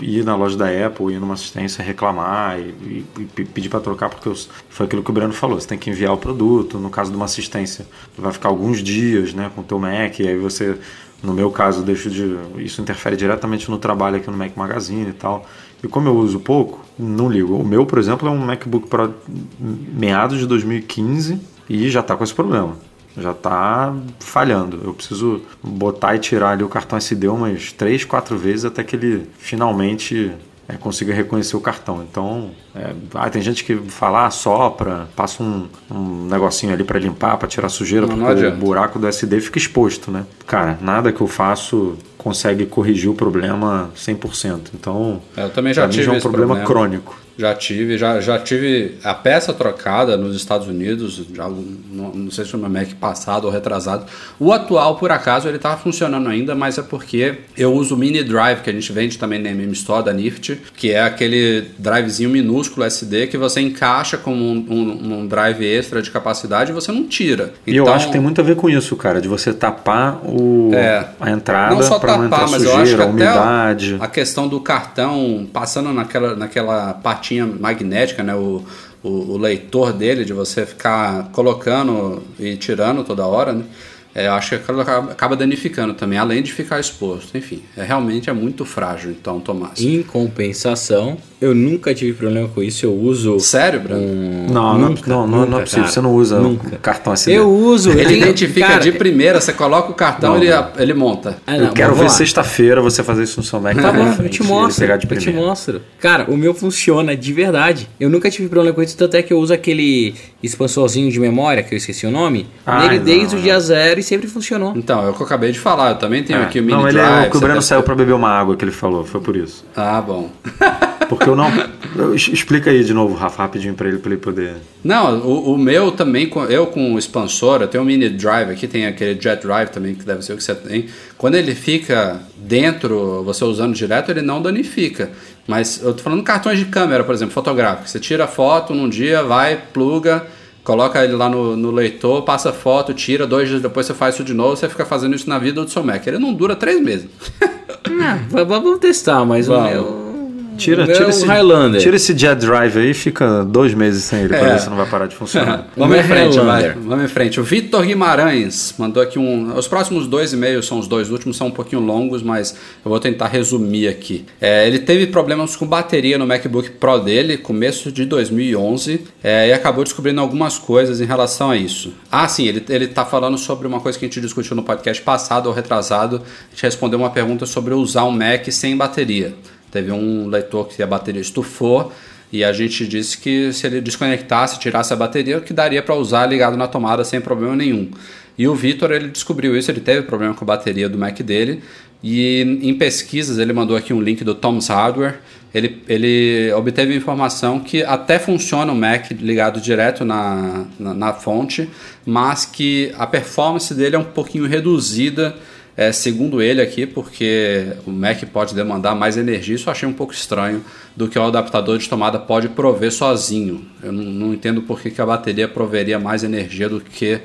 ir na loja da Apple, ir numa assistência reclamar e, e- e pe- pedir para trocar, porque eu- foi aquilo que o Breno falou, você tem que enviar o produto, no caso de uma assistência, vai ficar alguns dias né, com o teu Mac, e aí você, no meu caso, deixo de. Isso interfere diretamente no trabalho aqui no Mac Magazine e tal. E como eu uso pouco, não ligo. O meu, por exemplo, é um MacBook Pro meados de 2015 e já está com esse problema já tá falhando. Eu preciso botar e tirar ali o cartão SD umas três, quatro vezes até que ele finalmente é, consiga reconhecer o cartão. Então, é, ah, tem gente que fala, ah, sopra, passa um, um negocinho ali para limpar, para tirar sujeira, Não, não porque o adianta. buraco do SD fica exposto, né? Cara, nada que eu faço consegue corrigir o problema 100%. Então, É, Eu também já mim tive já é um problema, problema. crônico. Já tive, já, já tive a peça trocada nos Estados Unidos, já, não, não sei se foi no Mac passado ou retrasado. O atual, por acaso, ele estava funcionando ainda, mas é porque eu uso o mini drive que a gente vende também na MM Store da Nift, que é aquele drivezinho minúsculo SD que você encaixa como um, um- um drive extra de capacidade e você não tira. E eu Então, acho que tem muito a ver com isso, cara, de você tapar o, É. a entrada não só para não tapar, entrar mas eu acho que sujeira, até umidade. a questão do cartão passando naquela, naquela magnética, né? O, o, o leitor dele, de você ficar colocando e tirando toda hora, né? É, eu acho que acaba, acaba danificando também, além de ficar exposto. Enfim, é, realmente é muito frágil, então, Tomás. Em compensação, eu nunca tive problema com isso. Eu uso. Sério, Bruno? um- Não, não, nunca, não, não, não é nunca, possível. cara. Você não usa Nunca. o cartão SD. Eu uso. Ele eu tenho- identifica cara, de primeira, você coloca o cartão Não, ele, não. ele monta. Ah, Eu quero ver sexta-feira você fazer isso no seu Mac. Tá na bom, eu te e mostro. pegar de eu te mostro. Cara, o meu funciona de verdade. Eu nunca tive problema com isso, tanto é que eu uso aquele expansorzinho de memória, que eu esqueci o nome, Ai, nele não, desde o dia zero e sempre funcionou. Então, é o que eu acabei de falar. Eu também tenho É. aqui o mini não, ele drive. é o que o Breno deve- saiu pra beber uma água que ele falou, foi por isso. Ah, bom. Porque eu não. explica aí de novo, Rafa, rapidinho pra ele, pra ele poder. Não, o, o meu também, eu com o expansor, eu tenho um mini drive aqui, tem aquele jet drive também, que deve ser o que você tem. Quando ele fica dentro, você usando direto, ele não danifica. Mas eu tô falando cartões de câmera, por exemplo, fotográfico. Você tira a foto num dia, vai, pluga, coloca ele lá no, no leitor, passa a foto, tira, dois dias depois você faz isso de novo, você fica fazendo isso na vida do seu Mac. Ele não dura três meses. Ah, v- vamos testar, mas Vamos. o meu tira, é um esse, Highlander. tira esse jet drive aí e fica dois meses sem ele, pra É. ver se não vai parar de funcionar. Vamos em meu frente, vai. Vamos em frente. O Vitor Guimarães mandou aqui um. Os próximos dois e-mails são os dois últimos, são um pouquinho longos, mas eu vou tentar resumir aqui. É, ele teve problemas com bateria no MacBook Pro dele, começo de 2011, é, e acabou descobrindo algumas coisas em relação a isso. Ah, sim, ele, ele tá falando sobre uma coisa que a gente discutiu no podcast passado ou retrasado. A gente respondeu uma pergunta sobre usar um Mac sem bateria. Teve um leitor que a bateria estufou. E a gente disse que se ele desconectasse, tirasse a bateria, que daria para usar ligado na tomada sem problema nenhum. E o Vitor, ele descobriu isso, ele teve problema com a bateria do Mac dele. E em pesquisas, ele mandou aqui um link do Tom's Hardware. Ele, ele obteve informação que até funciona o Mac ligado direto na, na, na fonte, mas que a performance dele é um pouquinho reduzida é, segundo ele aqui, porque o Mac pode demandar mais energia, isso eu achei um pouco estranho do que o adaptador de tomada pode prover sozinho. Eu não, não entendo por que, que a bateria proveria mais energia do que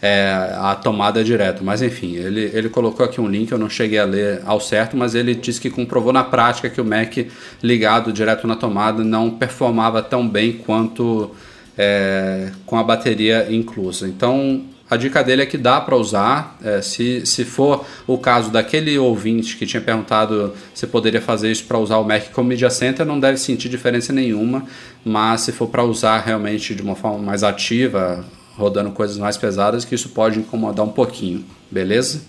é, a tomada direto. Mas enfim, ele, ele colocou aqui um link, eu não cheguei a ler ao certo, mas ele disse que comprovou na prática que o Mac ligado direto na tomada não performava tão bem quanto é, com a bateria inclusa. Então a dica dele é que dá para usar. é, se, se for o caso daquele ouvinte que tinha perguntado se poderia fazer isso para usar o Mac como Media Center, não deve sentir diferença nenhuma. Mas se for para usar realmente de uma forma mais ativa, rodando coisas mais pesadas, que isso pode incomodar um pouquinho, beleza?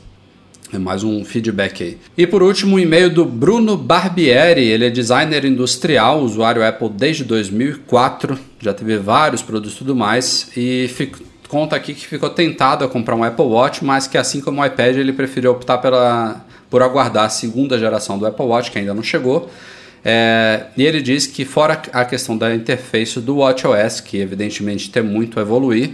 É mais um feedback aí. E por último, um e-mail do Bruno Barbieri. Ele é designer industrial, usuário Apple desde 2004, já teve vários produtos e tudo mais. E fico- conta aqui que ficou tentado a comprar um Apple Watch, mas que assim como o iPad, ele preferiu optar pela, por aguardar a segunda geração do Apple Watch, que ainda não chegou. É, e ele diz que, fora a questão da interface do WatchOS, que evidentemente tem muito a evoluir,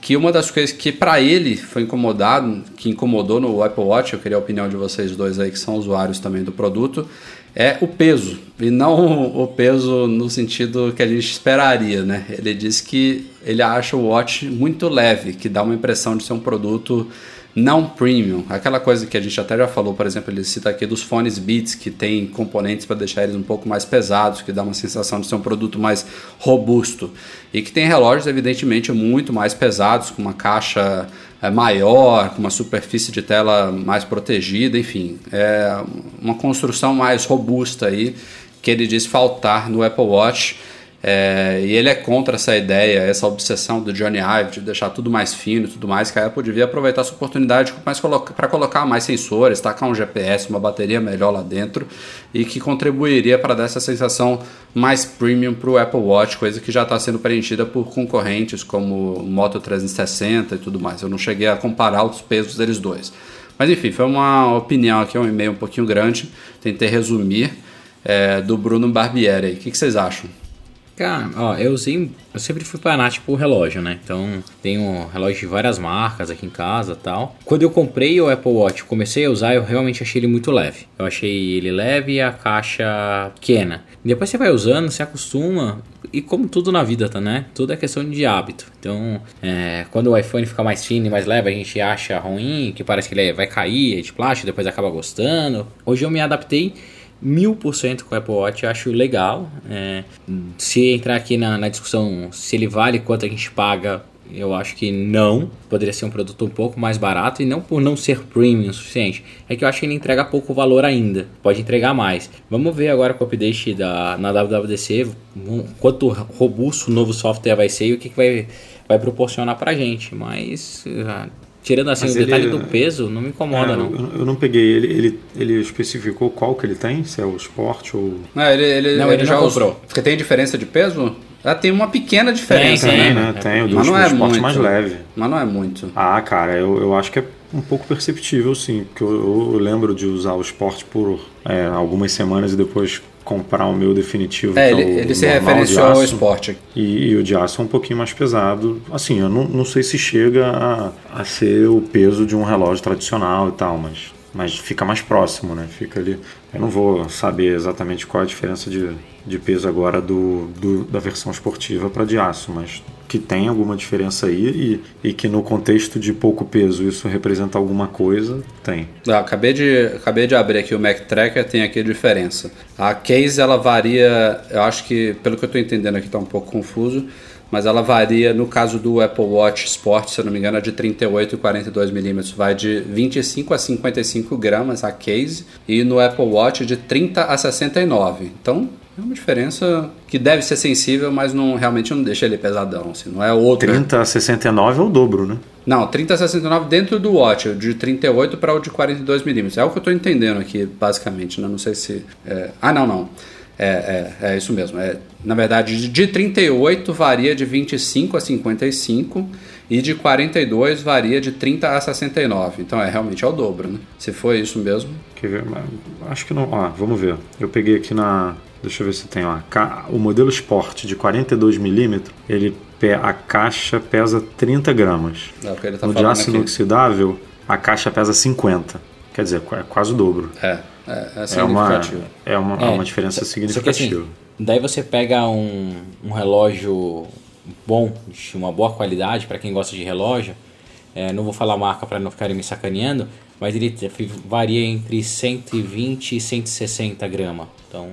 que uma das coisas que para ele foi incomodado, que incomodou no Apple Watch, eu queria a opinião de vocês dois aí que são usuários também do produto, é o peso, e não o peso no sentido que a gente esperaria, né? Ele diz que ele acha o Watch muito leve, que dá uma impressão de ser um produto não premium, aquela coisa que a gente até já falou, por exemplo, ele cita aqui dos fones Beats que tem componentes para deixar eles um pouco mais pesados, que dá uma sensação de ser um produto mais robusto e que tem relógios evidentemente muito mais pesados, com uma caixa maior, com uma superfície de tela mais protegida, enfim, é uma construção mais robusta aí que ele diz faltar no Apple Watch. É, e ele é contra essa ideia, essa obsessão do Johnny Ive de deixar tudo mais fino e tudo mais, que a Apple devia aproveitar essa oportunidade para colocar mais sensores, tacar um GPS, uma bateria melhor lá dentro e que contribuiria para dar essa sensação mais premium para o Apple Watch, coisa que já está sendo preenchida por concorrentes como Moto 360 e tudo mais. Eu não cheguei a comparar os pesos deles dois. Mas enfim, foi uma opinião aqui, um e-mail um pouquinho grande, tentei resumir, é, do Bruno Barbieri. O que, que vocês acham? Cara, ó, eu usei. Eu sempre fui fanático por relógio, né? Então tenho relógio de várias marcas aqui em casa tal. Quando eu comprei o Apple Watch comecei a usar, eu realmente achei ele muito leve. Eu achei ele leve e a caixa pequena. Depois você vai usando, você acostuma. E como tudo na vida, tá, né? Tudo é questão de hábito. Então, é, quando o iPhone fica mais fino e mais leve, a gente acha ruim, que parece que ele vai cair, é de plástico, depois acaba gostando. Hoje eu me adaptei mil por cento com o Apple Watch, eu acho legal. É, se entrar aqui na, na discussão se ele vale quanto a gente paga, eu acho que não. Poderia ser um produto um pouco mais barato e não por não ser premium o suficiente. É que eu acho que ele entrega pouco valor ainda. Pode entregar mais. Vamos ver agora com o update da, na WWDC quanto robusto o novo software vai ser e o que, que vai, vai proporcionar pra gente. Mas. Ah, Tirando assim Mas o detalhe ele- do peso, não me incomoda É, não. Eu, eu não peguei. Ele, ele, ele especificou qual que ele tem? Se é o Sport ou. Não, ele, ele, Não, ele já não comprou. Porque tem diferença de peso? Já tem uma pequena diferença, Tem, Tem, né? né? Tem. O do, Mas não é Sport muito. mais leve. Mas não é muito. Ah, cara, eu, eu acho que é um pouco perceptível, sim. Porque eu, eu lembro de usar o Sport por é, algumas semanas e depois comprar o meu definitivo. É, que ele, o ele se referenciou ao esporte. E, e o de aço é um pouquinho mais pesado. Assim, eu não, não sei se chega a, a ser o peso de um relógio tradicional e tal, mas, mas fica mais próximo, né? Fica ali. Eu não vou saber exatamente qual é a diferença de, de peso agora do, do- da versão esportiva para de aço, mas que tem alguma diferença aí e, e que no contexto de pouco peso isso representa alguma coisa, tem. Ah, acabei, de, acabei de abrir aqui o Mac Tracker, tem aqui a diferença. A case ela varia, eu acho que, pelo que eu estou entendendo aqui, está um pouco confuso, mas ela varia, no caso do Apple Watch Sport, se eu não me engano, é de 38 e 42 milímetros, vai de 25 a 55 gramas a case, e no Apple Watch de 30 a 69. Então, é uma diferença que deve ser sensível, mas não realmente não deixa ele pesadão, assim, não é outro. 30 a 69 é o dobro, né? Não, 30 a 69 dentro do Watch, de 38 para o de 42 milímetros. É o que eu estou entendendo aqui, basicamente. Né? Não sei se. é- Ah, não, não. É, é, é isso mesmo. É, na verdade, de- de 38 varia de 25 a 55 e de 42 varia de 30 a 69. Então é realmente é o dobro, né? Se for isso mesmo. Quer ver? Acho que não. Ó, vamos ver. Eu peguei aqui na. Deixa eu ver se tem. Ca- o modelo Sport de 42mm, ele a caixa pesa 30 gramas. É tá no de aço aqui. inoxidável, a caixa pesa 50. Quer dizer, é quase o dobro. É, é, é É uma, é uma, é uma diferença que significativa. assim, daí você pega um, um relógio bom, de uma boa qualidade, para quem gosta de relógio. é, não vou falar marca para não ficarem me sacaneando, mas ele varia entre 120 e 160 gramas. Então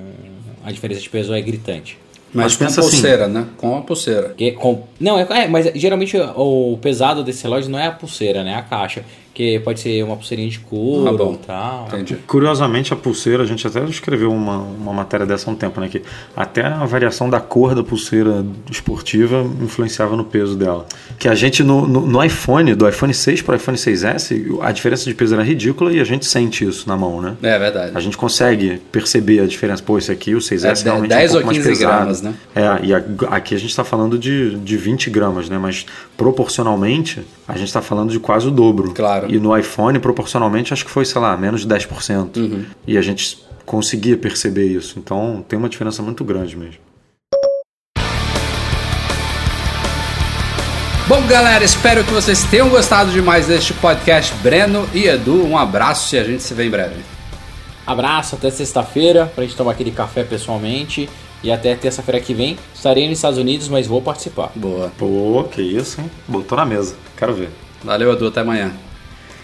a diferença de peso é gritante. Mas, Mas com pensa assim- pulseira, né? Com a pulseira. Que com, não, é, é, mas geralmente o pesado desse relógio não é a pulseira, né? É a caixa. Que pode ser uma pulseirinha de couro Ah, bom. tal. Entendi. Curiosamente, a pulseira, a gente até escreveu uma, uma matéria dessa há um tempo, né? Que até a variação da cor da pulseira esportiva influenciava no peso dela. Que a gente, no, no, no iPhone, do iPhone 6 para o iPhone 6S, a diferença de peso era ridícula e a gente sente isso na mão, né? É verdade. A gente consegue perceber a diferença. Pô, esse aqui, o 6S, É, realmente 10 é um ou pouco 15 mais pesado. gramas, né? É, e a- aqui a gente está falando de, de 20 gramas, né? Mas proporcionalmente, a gente está falando de quase o dobro. Claro. E no iPhone, proporcionalmente, acho que foi, sei lá, menos de 10%. Uhum. E a gente conseguia perceber isso. Então, tem uma diferença muito grande mesmo. Bom, galera, espero que vocês tenham gostado demais deste podcast. Breno e Edu, um abraço e a gente se vê em breve. Abraço, até sexta-feira pra gente tomar aquele café pessoalmente. E até terça-feira que vem. Estarei nos Estados Unidos, mas vou participar. Boa. Pô, que isso, hein? Botou na mesa. Quero ver. Valeu, Edu, até amanhã.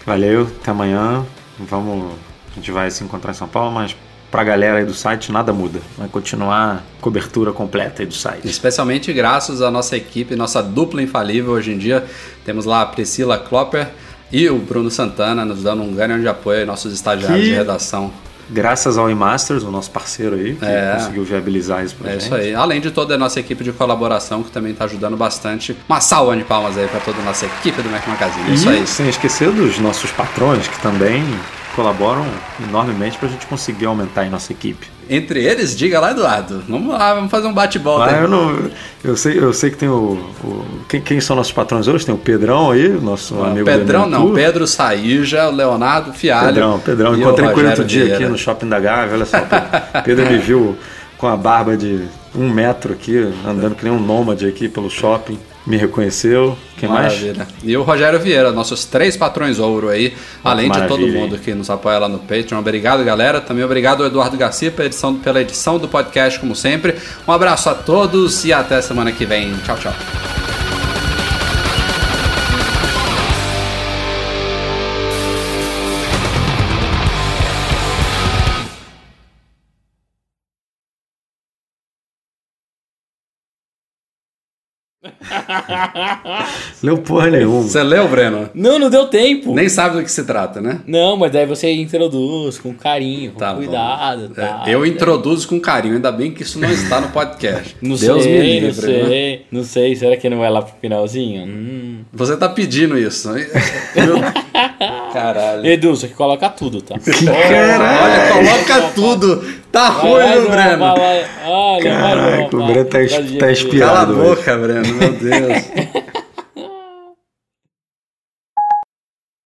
Valeu, até amanhã. Vamos. A gente vai se encontrar em São Paulo, mas pra galera aí do site nada muda. Vai continuar a cobertura completa aí do site. Especialmente graças à nossa equipe, nossa dupla infalível hoje em dia. Temos lá a Priscila Klopper e o Bruno Santana nos dando um grande apoio, nossos estagiários Que- de redação. Graças ao eMasters, o nosso parceiro aí, que É. conseguiu viabilizar isso pra É gente. isso aí. Além de toda a nossa equipe de colaboração, que também está ajudando bastante. Uma salva de palmas aí para toda a nossa equipe do Mac Magazine. É isso aí. E sem esquecer dos nossos patrões, que também colaboram enormemente pra gente conseguir aumentar a nossa equipe. Entre eles, diga lá, Eduardo. Vamos lá, vamos fazer um bate-bola. Ah, eu não. Eu sei, eu sei que tem o. o- quem, quem são nossos patrões hoje? Tem o Pedrão aí, nosso Não, amigo. Pedrão não. Pedro Saíja, Leonardo Fialho. Pedrão, Pedrão. Encontrei com ele outro dia Vieira. aqui no shopping da Gávea, olha só. Pedro- Pedro me viu com a barba de um metro aqui, andando que nem um nômade aqui pelo shopping. Me reconheceu. Quem mais? Maravilha. E o Rogério Vieira, nossos três patrões ouro aí, além de todo maravilha, mundo que nos apoia lá no Patreon. Obrigado, galera. Também obrigado ao Eduardo Garcia pela edição, pela edição do podcast, como sempre. Um abraço a todos e até semana que vem. Tchau, tchau. Leu porra nenhuma. Você leu, Breno? Não, não deu tempo. Nem sabe do que se trata, né? Não, mas daí você introduz com carinho, com Tá cuidado. É, Tá, eu introduzo com carinho, ainda bem que isso não está no podcast. Não Deus sei, me livre. não né? sei, não sei. Será que não vai lá pro finalzinho? Hum. Você tá pedindo isso. Caralho. Edu, você que coloca tudo, tá? Olha, coloca tudo. Tá ruim, vai, Breno? vai, vai. Olha, vai, Caraca, vai, o Breno tá, tá vai, inspirado. Cala a boca, Breno, meu Deus.